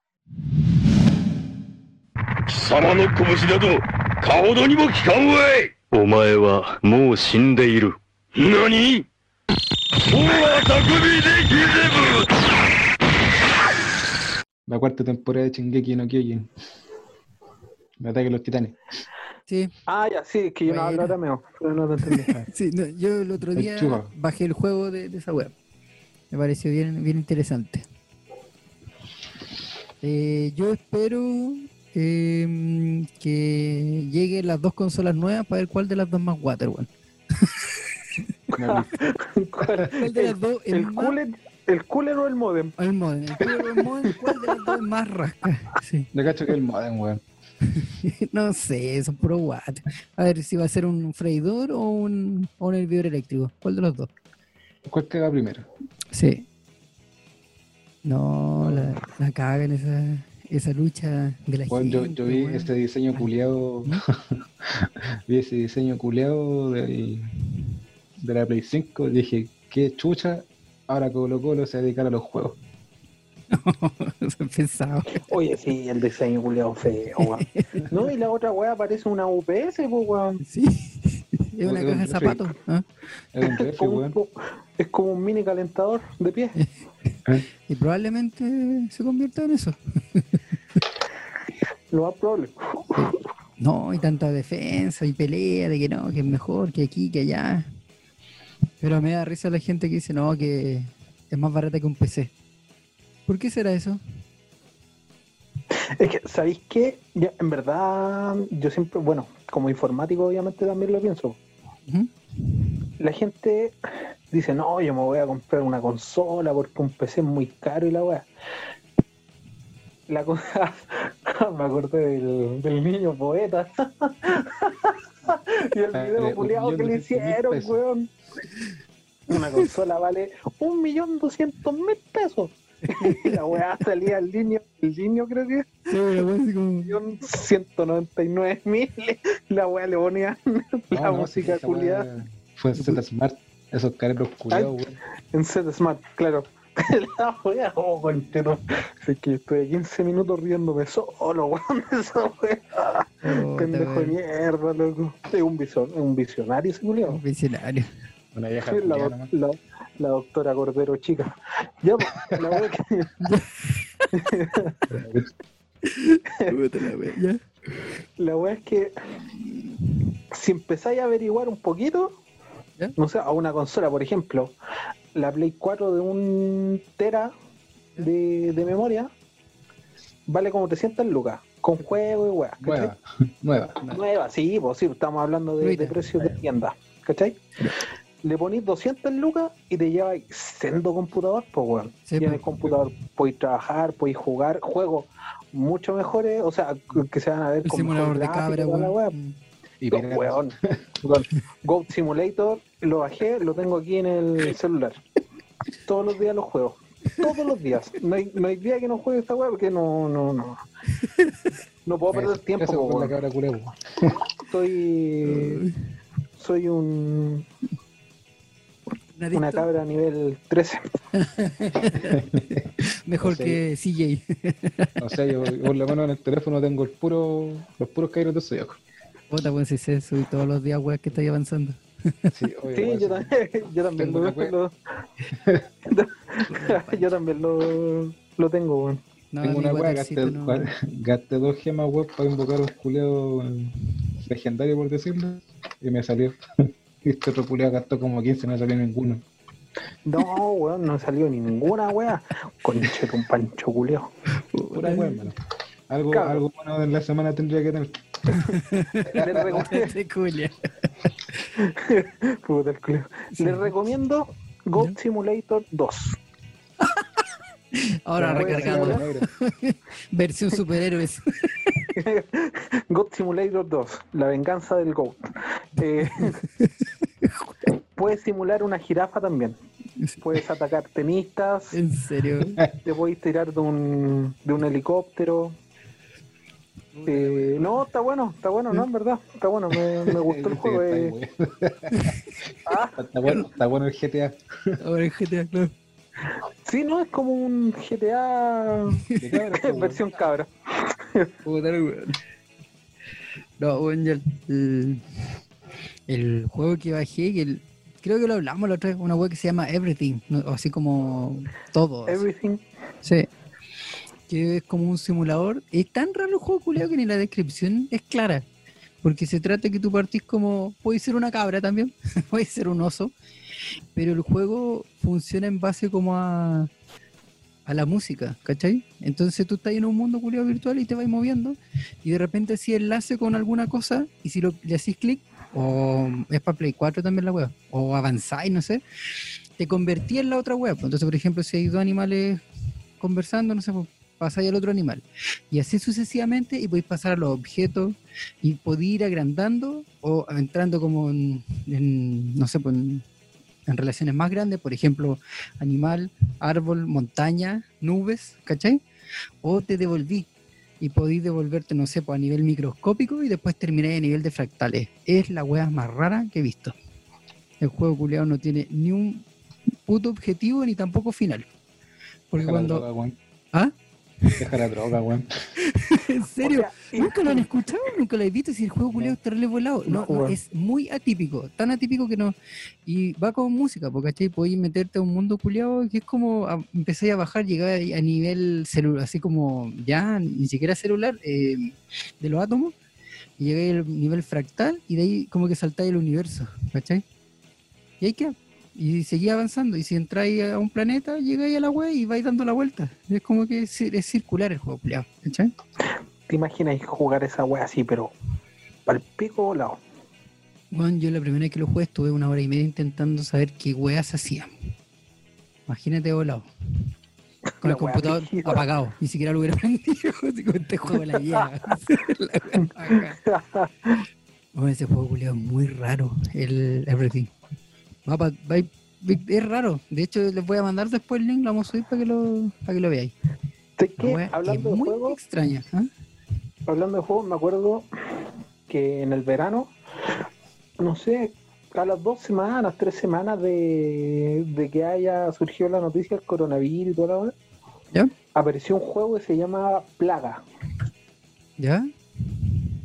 La cuarta temporada de Shingeki no Kyojin. El ataque de los titanes. Sí, Ah, ya, sí, es que yo no hablo Bueno. arameo, pero no entendí. sí, no, yo el otro El día bajé el juego de, de esa web. Me pareció bien, bien interesante. Eh, yo espero em, que lleguen las dos consolas nuevas para ver cuál de las dos más water, weón. ¿Cuál? ¿Cuál de las dos ¿El más- cooler, ¿El cooler o el modem? El modem, el culo del modem, ¿cuál de las dos es más rasca? Sí. Le cacho que el modem, weón. No sé, son puro water. A ver si va a ser un freidor o un, o un hervidor eléctrico. ¿Cuál de los dos? ¿Cuál caga primero? Sí. No, la, la caga en esa, esa lucha de la yo, gente. yo vi weón. este diseño culeado. vi ese diseño culeado del, de la Play 5. Dije, qué chucha. Ahora Colo Colo se va a dedicar a los juegos. Eso pensaba. Oye, sí, el diseño culiado feo, weón. No, y la otra weá parece una UPS, pues weón. Sí. Es una caja de zapatos. ¿ah? Es un Es como, weón. un, es como un mini calentador de pie. Y probablemente se convierta en eso. Lo más probable. No, y tanta defensa y pelea de que no, que es mejor que aquí, que allá. Pero me da risa la gente que dice, no, que es más barata que un PC. ¿Por qué será eso? Es que, ¿sabéis qué? Ya, en verdad, yo siempre, bueno, como informático obviamente también lo pienso. La gente dice, no, yo me voy a comprar una consola porque un PC es muy caro y la weá. La cosa, me acordé del, del niño poeta. y el Ah, video un culiado que le hicieron, weón. Una consola vale un millón doscientos mil pesos. Y la weá salía el niño, el niño creo que Sí, pero bueno, así como- millón ciento noventa y nueve mil. La weá le ponían la No, no, música esa culiada. weá Fue en Z Smart. Esos careros culiados, weón. En Set Smart, claro. La wea, oh, conchero. Es que estoy 15 minutos riéndome solo, weón, de esa wea. Puta, Pendejo de mierda, loco. Es un, vision- un visionario ese culiao. Visionario. Una vieja La, la, la doctora Cordero chica. Ya, pues, la wea que, la wea, es que si empezáis a averiguar un poquito, no sé, a una consola, por ejemplo, la Play 4 de un tera de, de memoria, vale como 300 lucas, con juego y weas, ¿cachai? Nueva. Nueva. Nueva, sí, pues sí, estamos hablando de, de precios de tienda, ¿cachai? Le ponís 200 lucas y te llevas sendo computador, pues weón. Sí, Tienes pues. computador, podéis trabajar, podéis jugar juegos mucho mejores, o sea, que se van a ver El con simulador de cabra, weón. Mm. Y No, weón. Goat Simulator lo bajé, lo tengo aquí en el celular. Todos los días lo juego. Todos los días. No hay, no hay día que no juegue esta weá porque no, no, no. no puedo perder tiempo, po, weón. Soy. Soy un, Un una adicto, cabra a nivel 13. Mejor No sé. que CJ. O sea, yo por lo menos en el teléfono tengo el puro, los puros Kairos de Zodiaco. Puta, pues si sé, subí todos los días, weón, que estáis avanzando. Sí, oye, Sí, yo también, yo también Tengo lo, lo- yo también lo, lo tengo, weón. No, Tengo una wea, gasté, no- gasté dos gemas web para invocar un culeo legendario, por decirlo, y me salió. Este otro culeo gastó como 15 y no salió ninguno. No, weón, no salió ninguna wea. Conche, un pancho culeo. Pura wea, hermano. Algo, Cabrón. algo bueno en la semana tendría que tener. Les, reco- Te culia. Puta el culeo. Les recomiendo Goat Simulator 2. Ahora recargando. Versión superhéroes. Goat Simulator 2, la venganza del Goat. Eh, puedes simular una jirafa también. Puedes atacar tenistas, En serio. te puedes tirar de un, de un helicóptero. Eh, no, está bueno, está bueno, no, en verdad, está bueno, me, me gustó el juego. Está, eh. bueno. Ah, Está bueno, está bueno el GTA. Ahora en GTA, claro. Sí, no, es como un GTA cabra, versión cabra. No, ya el, el, el juego que bajé, que el- creo que lo hablamos la otra vez, una web que se llama Everything, así como todo. así. Everything. Sí. Que es como un simulador. Es tan raro el juego culiao que ni la descripción es clara. Porque se trata que tú partís como. Puede ser una cabra también, puede ser un oso. Pero el juego funciona en base como a. a la música, ¿cachai? Entonces tú estás en un mundo culiao virtual y te vas moviendo. Y de repente si enlace con alguna cosa. Y si le hacís clic. O es para Play 4 también la web. O avanzáis, no sé. Te convertí en la otra web. Entonces, por ejemplo, si hay dos animales conversando, no sé, pues, pasáis al otro animal. Y así sucesivamente, y podéis pasar a los objetos, y podéis ir agrandando o entrando como en, no sé, pues en, en relaciones más grandes, por ejemplo, animal, árbol, montaña, nubes, ¿cachai? O te devolví y podéis devolverte, no sé, pues a nivel microscópico y después termináis a nivel de fractales. Es la wea más rara que he visto. El juego culeado no tiene ni un puto objetivo ni tampoco final. Porque cuando... droga. ¿Ah? Deja la droga, weón. ¿En serio? O sea, y- ¿Nunca lo han escuchado? ¿Nunca lo he visto? Si el juego culiao es terrible volado. No, No, no, weón. es muy atípico, tan atípico que no. Y va con música, porque ¿cachai? Podéis meterte a un mundo culiado que es como a, empezáis a bajar, llegar a nivel celular, así como ya ni siquiera celular, eh, de los átomos, y llegáis al nivel fractal y de ahí como que saltáis el universo, ¿cachai? Y ahí queda. Y seguís avanzando. Y si entráis a un planeta, llegáis a la web y vais dando la vuelta. Es como que es, es circular el juego, ¿cachai? ¿Te imaginas jugar esa wea así, pero al pico volado? Bueno, yo la primera vez que lo jugué estuve una hora y media intentando saber qué weas hacían. Imagínate volado. Con La el computador apagado. Ni siquiera lo hubiera prendido. Como este juego la lleva. La. Bueno, ese juego culiao, es muy raro. El Everything. Va pa- va y- es raro. De hecho, les voy a mandar después el link. Lo vamos a subir para que lo, para que lo veáis. Hablando de muy juegos, extraña. ¿ah? hablando de juegos, me acuerdo que en el verano, no sé, a las dos semanas, tres semanas de, de que haya surgido la noticia del coronavirus y toda la hora, ¿Ya? apareció un juego que se llama Plaga. ¿Ya?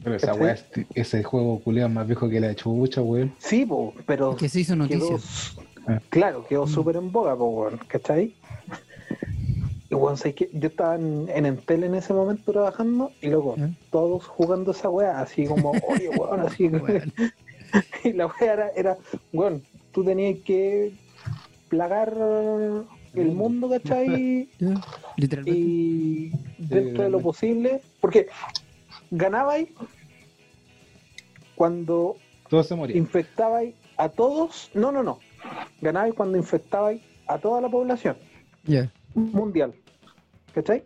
Pero esa weá, es- ese juego culiao es más viejo que la chucha, weón. Sí, po, pero Que se hizo quedó, noticia. Ah. claro, quedó Mm. súper en boga, po, weón, ¿cachai? Y bueno, sé que yo estaba en, en Entel en ese momento trabajando y luego todos jugando esa weá, así como, oye, weón, así. Weón. y la weá era, era, weón, tú tenías que plagar el mundo, ¿cachai? Literalmente. y dentro de lo posible, porque ganabais cuando Todos se morían. infectabais a todos, no, no, no, ganabais cuando infectabais a toda la población Ya. mundial, ¿cachai?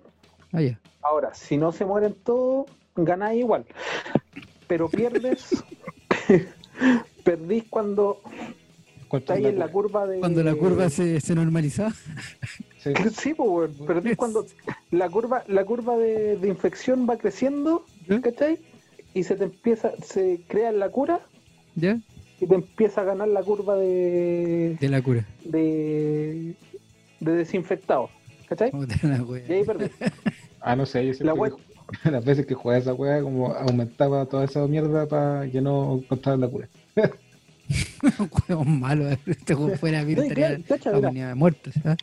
Ah. Ahora, si no se mueren todos, ganáis igual, pero pierdes, perdís cuando ¿Cuánto estáis es en la la curva de... Cuando la curva se, se normalizaba. Sí. Sí, pues, pero es cuando la curva, la curva de, de infección va creciendo, ¿cachai? Y se te empieza, se crea la cura ¿Ya? y te empieza a ganar la curva de, De la cura. de, de desinfectado, ¿cachai? La wea. Y ahí perdí. Ah, no sé, yo La wea- que las veces que jugaba esa weá, como aumentaba toda esa mierda para que no encontrara la cura. Un juego malo. Este juego fuera No, claro, cacha, mira. agonía de muertos. ¿ah?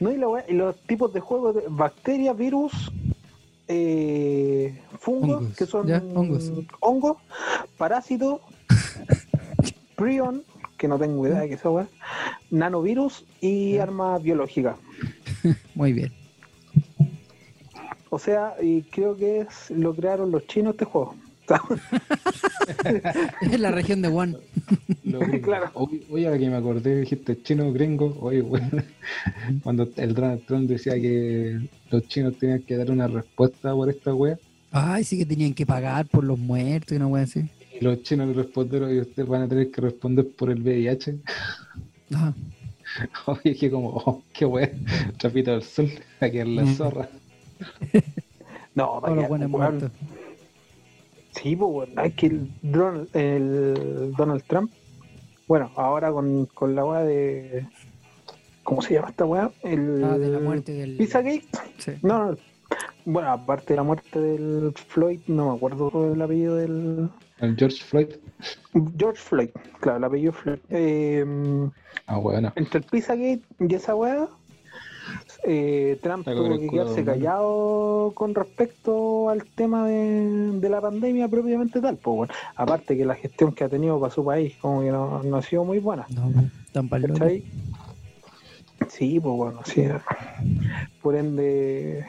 No, y, la los tipos de juegos de bacterias, virus, eh, fungos, Hongos, que son ya, hongos. hongos, parásitos, prion, que no tengo idea de qué wea, nanovirus y armas biológicas. Muy bien. O sea, y creo que es lo crearon los chinos este juego. Es la región de Wuhan. Claro. Oye, oye, ahora que me acordé, dijiste chino gringo. Oye, weón, cuando el Donald Trump decía que los chinos tenían que dar una respuesta por esta wea, Ay, sí que tenían que pagar por los muertos y una wea así. y los chinos le respondieron y ustedes van a tener que responder por el VIH. Ajá. Oye, que como, oh, qué wea, trapito del sol, aquí en la Mm. zorra. No, Todos los Sí, pues bueno, es que el Donald, el Donald Trump, bueno, ahora con, con la weá de. ¿Cómo se llama esta weá? El Ah, de la muerte del. Pizzagate. Sí. No, no. Bueno, aparte de la muerte del Floyd, no me acuerdo el apellido del. El George Floyd. George Floyd, claro, el apellido Floyd. Eh, Ah, bueno. entre el Pizzagate y esa weá, eh, Trump tuvo que quedarse callado con respecto al tema de, de la pandemia propiamente tal. Pues, bueno. Aparte que la gestión que ha tenido para su país como que no, no ha sido muy buena. No, tan. Sí, pues bueno, sí. Por ende,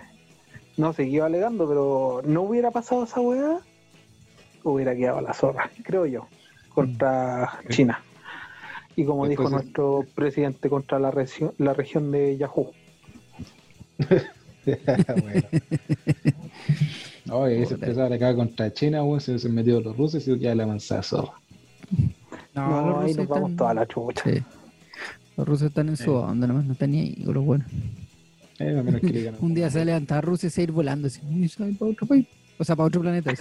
no seguía alegando, pero no hubiera pasado esa weá, hubiera quedado la zorra, creo yo, contra China. Y como dijo nuestro presidente, contra la, región la región de Yahoo. bueno. Oye, ese empezaba acá contra China, weón, se se metió los rusos y ya la avanzada zorra. No, No, los ahí rusos nos vamos están- toda la chucha. Sí. Los rusos están en su Sí. onda, nomás no están ni ahí con los buenos. Eh, a menos que le Un día se va a levantar Rusia y se va a ir volando así, se a para otro país. O sea, para otro planeta.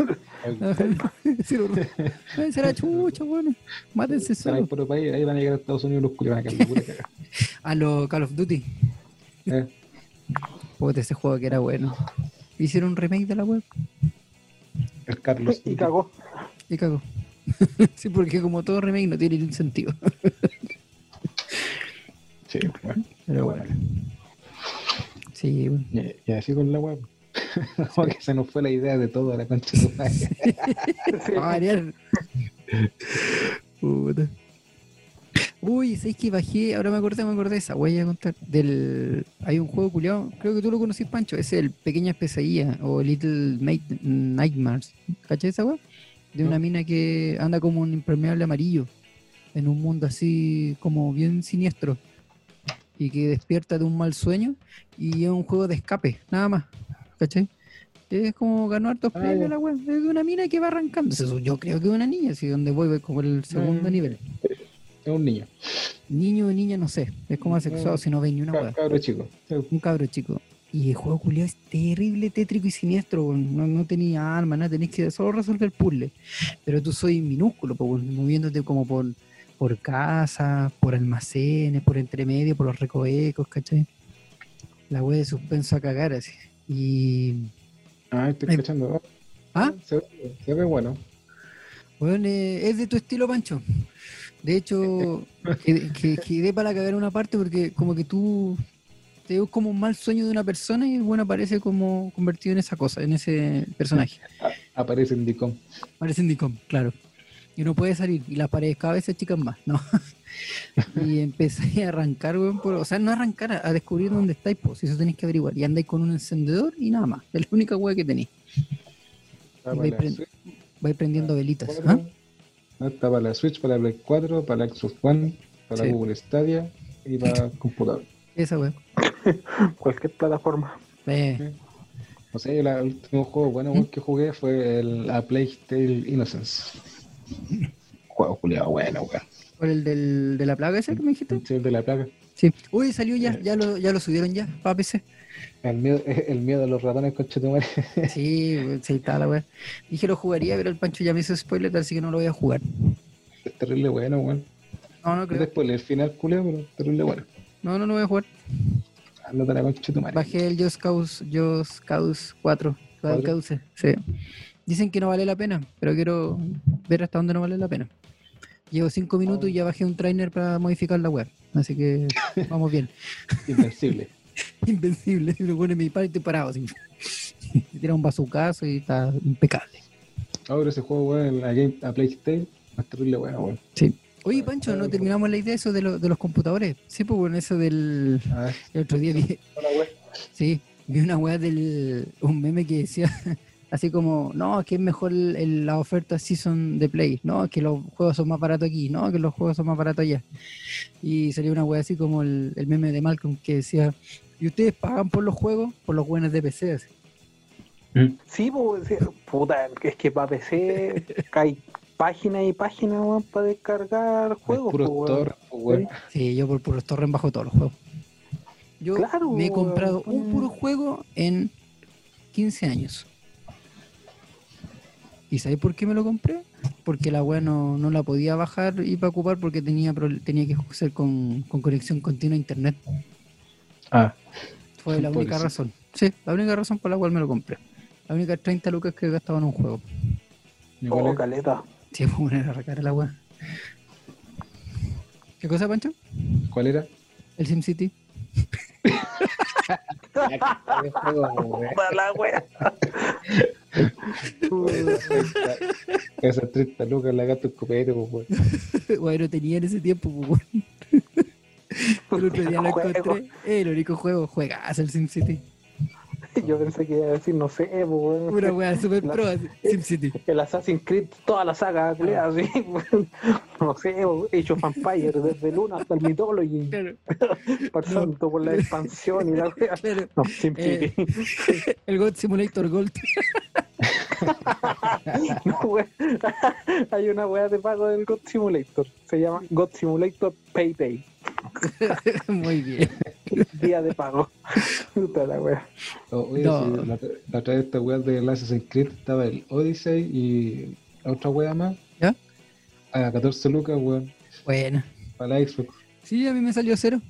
Ay, será chucha, bueno. Mátense solo. por otro país, ahí van a llegar a Estados Unidos los culiados a. A los Call of Duty. Eh, Puta, ese juego que era bueno. Hicieron un remake de la web El Carlos. Y cagó. y cagó. sí, porque como todo remake no tiene ningún sentido. Sí, bueno. Pero bueno. Sí, bueno. Y, y así con la web. Como que se nos fue la idea de todo la concha de su madre. Puta. Uy, ¿sabes que bajé? Ahora me acordé, me acordé de esa, voy a contar. Del... Hay un juego culiado, creo que tú lo conocís, Pancho. Es el Pequeñas Pesadillas o Little Night- Nightmares. ¿Cachai esa weá? De una mina que anda como un impermeable amarillo en un mundo así como bien siniestro y que despierta de un mal sueño y es un juego de escape, nada más. ¿Cachai? Es como ganó hartos Ah, premios la web. Es de una mina que va arrancando. Yo creo que es una niña, así donde voy, voy como el segundo Mm. nivel. Es un niño. Niño o niña, no sé. Es como asexuado si no veis ni una Ca- weá. Cabro chico. Un cabro chico. Y el juego culiado es terrible, tétrico y siniestro. No, no tenía arma, nada, tenés que solo resolver puzzle. Pero tú soy minúsculo, weón, moviéndote como por, por casa, por almacenes, por entremedio, por los recovecos, ¿cachai? La wea de suspenso a cagar así. Y. Ah, estoy Ay. escuchando. ¿Ah? Se ve, se ve bueno. Bueno, eh, es de tu estilo, Pancho. De hecho, que, que, quedé para cagar una parte porque como que tú te ves como un mal sueño de una persona y bueno, aparece como convertido en esa cosa, en ese personaje. Aparece en Dicom. Parece en Dicom, claro. Y no puede salir y las paredes cada vez se achican más, ¿no? y empecé a arrancar, weón, por- o sea, no arrancar, a, a descubrir dónde estáis, pues, eso tenéis que averiguar. Y andáis con un encendedor y nada más. Es la única weá que tenéis. Para vais, prend- prendiendo velitas. 4, ¿ah? No, está para la Switch, para la Play 4, para la Xbox One, para Sí. Google Stadia y para computador. Esa weá. Cualquier plataforma. Eh, O sea, yo la- el último juego bueno ¿Mm? weón, que jugué fue el A Plague Tale Innocence. Juego culiado bueno, weón. ¿Por el del, de la plaga ese que me dijiste? Sí, el de la plaga. Sí. Uy, salió ya, ya lo, ya lo subieron ya para PC. El miedo, el miedo a los ratones, concha tu madre. Sí, sí, está la weá. Dije lo jugaría, pero el Pancho ya me hizo spoiler, así que no lo voy a jugar. Es terrible bueno, weón. No, no No creo. spoiler, el final culeo, pero terrible bueno. No, no lo voy a jugar. Ándate a la concha de tu madre. Bajé el Just Cause, Just Cause 4. ¿Cuatro? Cause, sí. Dicen que no vale la pena, pero quiero ver hasta dónde no vale la pena. Llevo 5 minutos y ya bajé un trainer para modificar la web. Así que vamos bien. Invencible. Invencible. Me pone mi padre y estoy parado así. Tira un bazucazo y está impecable. Ahora ese juego, weón, a, Game- a PlayStation, es terrible bueno, weón. Sí. Oye, Pancho, ¿no terminamos la idea eso de, lo- de los computadores? Sí, pues bueno, eso del... El otro día vi, weón. Sí, vi una weá del. un meme que decía así como, no, es que es mejor el- el- la oferta season de Play, no, es que los juegos son más baratos aquí, no, que los juegos son más baratos allá. Y salió una weá así como el, el meme de Malcolm que decía, ¿y ustedes pagan por los juegos? Por los buenos de PC. así. Sí, pues, puta, es que para PC hay páginas y páginas para descargar juegos. Puro pues. Thor, weón. Sí, yo por puros torrent bajo todos los juegos. Yo Claro, me he comprado un puro juego en 15 años. ¿Y sabéis por qué me lo compré? Porque la weá no, no la podía bajar y para ocupar porque tenía, tenía que ser con, con conexión continua a internet. Ah, Fue la única razón. Sí, la única razón por la cual me lo compré. La única 30 lucas que he gastado en un juego. ¿y cuál Oh, es? caleta. Sí, fue la weá. ¿Qué cosa, Pancho? ¿Cuál era? El SimCity. La wea. Esas 30 lucas la gato escopete, pues, weón. bueno, tenía en ese tiempo, pues, weón. El otro día lo encontré. El único juego, juegas el SimCity. Yo pensé que iba a decir, no sé, weón. Una weá super pro, SimCity. El Assassin's Creed, toda la saga, culea, así, weón. no sé, Age of Empires, desde el 1 hasta el Mythology, Claro, pasando por la expansión y la claro. No, SimCity. El God Simulator Gold. No. Hay una wea de pago del God Simulator. Se llama God Simulator Payday. Muy bien. Día de pago. Puta la wea. Oh, oye, No. sí, la, la otra vez esta weá de Assassin's Creed estaba el Odyssey y otra weá más. ¿Ya? A 14 lucas, weón. Bueno. Para la Xbox. Sí, a mí me salió cero.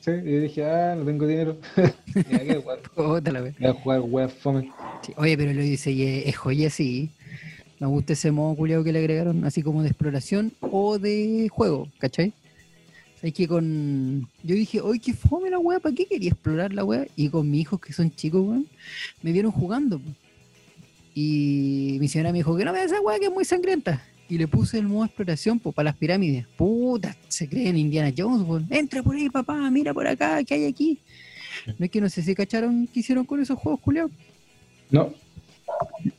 Sí, y dije, ah, no tengo dinero. Mira qué wea. Voy a jugar weá fome. Sí, Oye, pero lo dice y es, joya, sí. Me gusta ese modo culiado que le agregaron, así como de exploración o de juego, ¿cachai? Es que con. Yo dije, oye, qué fome la weá, ¿para qué quería explorar la weá? Y con mis hijos que son chicos, weón, me vieron jugando. po. Y mi señora me dijo que no me esa weá que es muy sangrienta. Y le puse el modo exploración pues, para las pirámides. Puta, se creen Indiana Jones, weón. Entra por ahí, papá, mira por acá, ¿qué hay aquí? No es que no sé si cacharon qué hicieron con esos juegos, culiados No,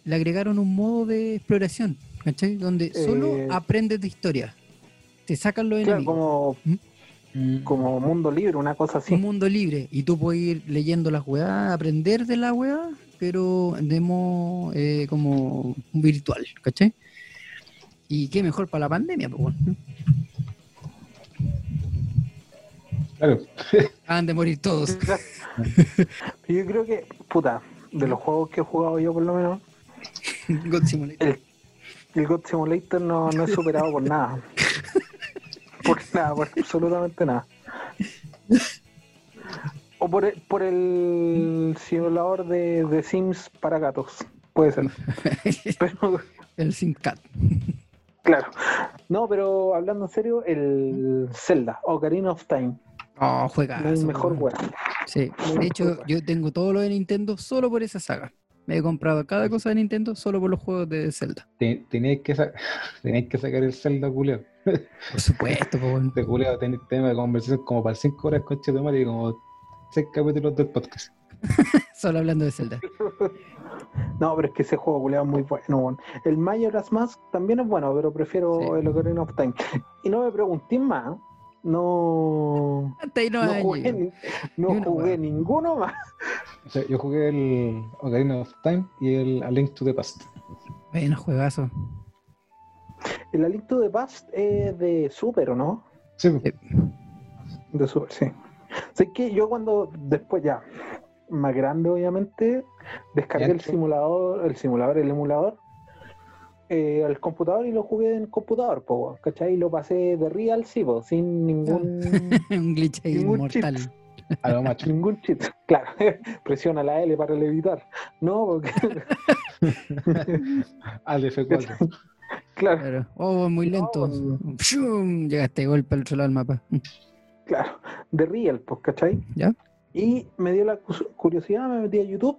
le agregaron un modo de exploración, ¿cachai? Donde solo Eh, aprendes de historia. Te sacan los Claro, enemigos. como, mm, como mundo libre, una cosa así. Un mundo libre. Y tú puedes ir leyendo las weas, aprender de la wea, pero de modo eh, como virtual, ¿cachai? Y qué mejor para la pandemia, pues bueno. claro. Acaban de morir todos. Yo creo que, puta, de los juegos que he jugado yo por lo menos, God Simulator. el, el God Simulator no, no es superado por nada. Por nada, por absolutamente nada. O por el, por el simulador de, de Sims para gatos. Puede ser. Pero, El SimCat. Claro. No, pero hablando en serio, el Zelda, Ocarina of Time. Oh, juega. el mejor weón. Sí. Muy De hecho, mejor. yo tengo todo lo de Nintendo solo por esa saga. Me he comprado cada cosa de Nintendo solo por los juegos de Zelda. Te- Tenéis que, sa- tenéis que sacar el Zelda culeo. Por supuesto, pues bueno. De culeo tenéis tema de conversación como para 5 horas con Chetumare y como 6 capítulos del podcast. Solo hablando de Zelda. No, pero es que ese juego culiao, es muy bueno. El Majora's Mask también es bueno, pero prefiero Sí. el Ocarina of Time. Y no me pregunté más. No, no, jugué, no ninguno más. O sea, yo jugué el Ocarina of Time y el A Link to the Past. Bueno, juegazo. El Alicto de Past es de Super, ¿o no? Sí. De Super, sí. Sé que yo cuando después ya, más grande obviamente, descargué el simulador, el simulador, el emulador, eh, al computador y lo jugué en computador, po, ¿cachai? Y lo pasé de real, sí, po, sin ningún, Un glitch ahí Ningún mortal. cheat. A lo macho. ningún cheat. Claro, presiona la L para levitar. No, porque, Al F4. claro, Claro. Oh, muy No, lento. ¡Shum! Llegaste de golpe al otro lado del mapa. claro, de real, pues, ¿cachai? ¿Ya? Y me dio la curiosidad, me metí a YouTube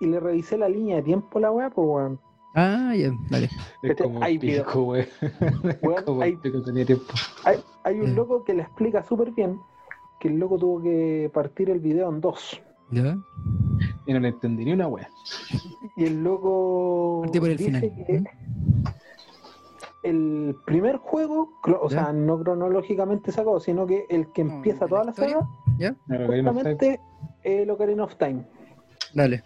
y le revisé la línea de tiempo a la weá, pues, weón. Ah, ya, vale. Es Este, como hay pico. Weón, Como hay- el pico tenía tiempo. Hay, hay un loco que le explica súper bien que el loco tuvo que partir el video en dos. ¿Ya? Y no le entendí ni una wea. Y el loco Partí por el dice final. que el primer juego, o Ya. sea, no cronológicamente sacado, sino que el que No, empieza ¿de toda la la historia? saga, Justamente el Ocarina of Time. Dale.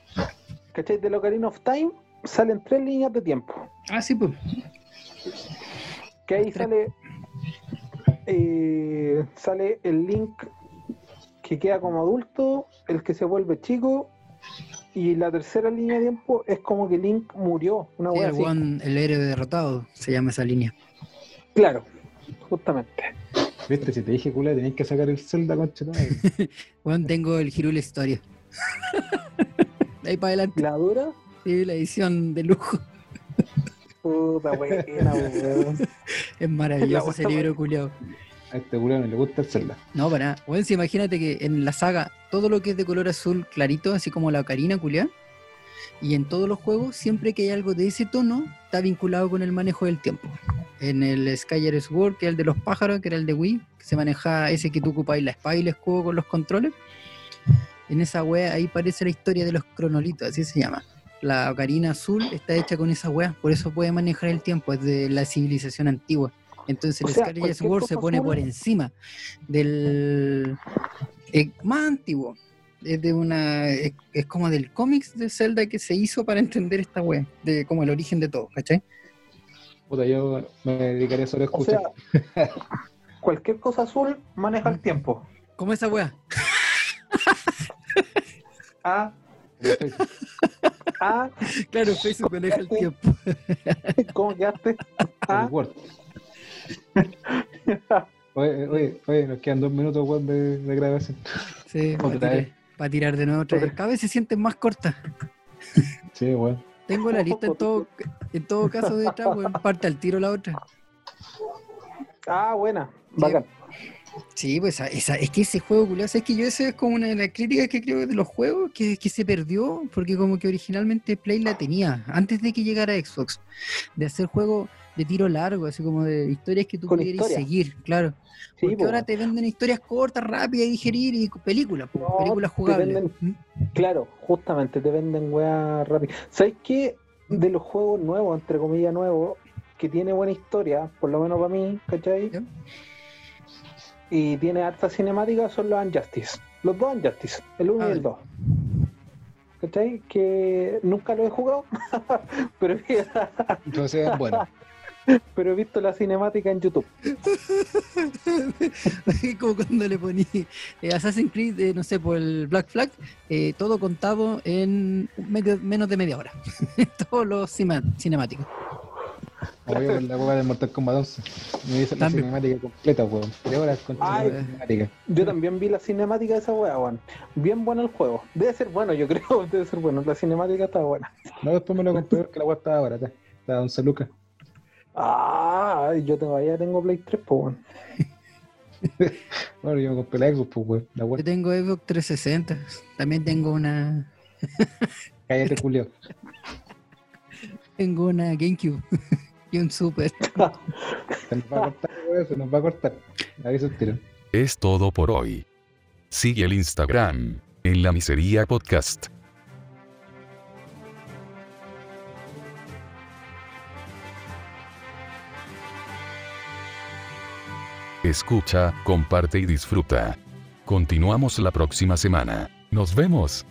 ¿Cachai? Del Ocarina of Time salen tres líneas de tiempo. Ah, sí, pues. Que ahí sale eh, sale el Link que queda como adulto, el que se vuelve chico, y la tercera línea de tiempo es como que Link murió, una Sí, el, one- el héroe derrotado se llama esa línea. Claro, justamente. Viste, si te dije culo, tenías que sacar el Zelda, concha. Bueno, tengo el Hirule Historia. De ahí para adelante, La dura, sí, la edición de lujo. puta buena, weón. Es maravilloso ese libro culiado. A este culo no le gusta el Zelda. No, para nada. Bueno, si imagínate que en la saga todo lo que es de color azul clarito, así como la ocarina culiada, y en todos los juegos, siempre que hay algo de ese tono, está vinculado con el manejo del tiempo. En el Skyward Sword, que es el de los pájaros, que era el de Wii, que se maneja ese que tú ocupáis la espada y el escudo con los controles. En esa wea ahí parece la historia de los cronolitos, así se llama. La ocarina azul está hecha con esa wea, por eso puede manejar el tiempo, es de la civilización antigua. Entonces O el sea, Sword se pone por encima del eh, más antiguo. Es de una. Es, es como del cómics de Zelda que se hizo para entender esta wea, de como el origen de todo, ¿cachai? Puta, yo me dedicaría solo a O escuchar. sea, cualquier cosa azul maneja el tiempo. ¿Cómo esa wea? Ah, ah, Claro, Facebook maneja el tiempo. ¿cómo quedaste? Ah, Word. Oye, oye, oye, nos quedan dos minutos weón, de, de grabación. Sí, para tirar, vez. pa' tirar de nuevo otra vez. Cada vez se sienten más cortas. Sí, weón. Tengo la lista en todo, en todo caso detrás, weón. Parte al tiro la otra. ah, buena, bacán. Sí, pues esa, esa- es que ese juego, culiao, es que yo esa es como una de las críticas que creo de los juegos, que, que se perdió, porque como que originalmente Play la tenía, antes de que llegara Xbox, de hacer juegos de tiro largo, así como de historias que tú Con pudieras historia. seguir, claro. Sí, Porque po, ahora te venden historias cortas, rápidas y digerir y películas, po, No, películas jugables. venden- ¿Mm? Claro, justamente te venden weas rápidas. ¿Sabes qué? De los juegos nuevos, entre comillas nuevos, que tiene buena historia, por lo menos para mí, ¿cachai? Y tiene harta cinemática, son los Unjustice. Los dos Unjustice, el 1 Ah, y el 2. ¿Cachai? Que nunca lo he jugado, pero, Entonces, bueno. pero he visto la cinemática en YouTube. como cuando le poní eh, Assassin's Creed, eh, no sé, por el Black Flag, eh, todo contado en medio- menos de media hora. Todos los cima- cinemáticos. Voy a ver la hueá de Mortal Kombat 11. Me dice la También. cinemática completa, weón. De horas con Ay. la cinemática. Yo también vi la cinemática de esa wea, weón. Bien bueno el juego. Debe ser bueno, yo creo, debe ser bueno. La cinemática está buena. No, después me lo compré porque la hueá estaba barata. Estaba a 11 lucas. Ah, yo todavía tengo Play 3, pues, weón. Bueno, yo me compré la Xbox, pues, weón. La Yo tengo Xbox 360. También tengo una Cállate, Julio. tengo una GameCube y un Super. Se nos va a cortar, weón. Se nos va a cortar. Aviso el tiro. Es todo por hoy. Sigue el Instagram, en la miseria podcast. Escucha, comparte y disfruta. Continuamos la próxima semana. Nos vemos.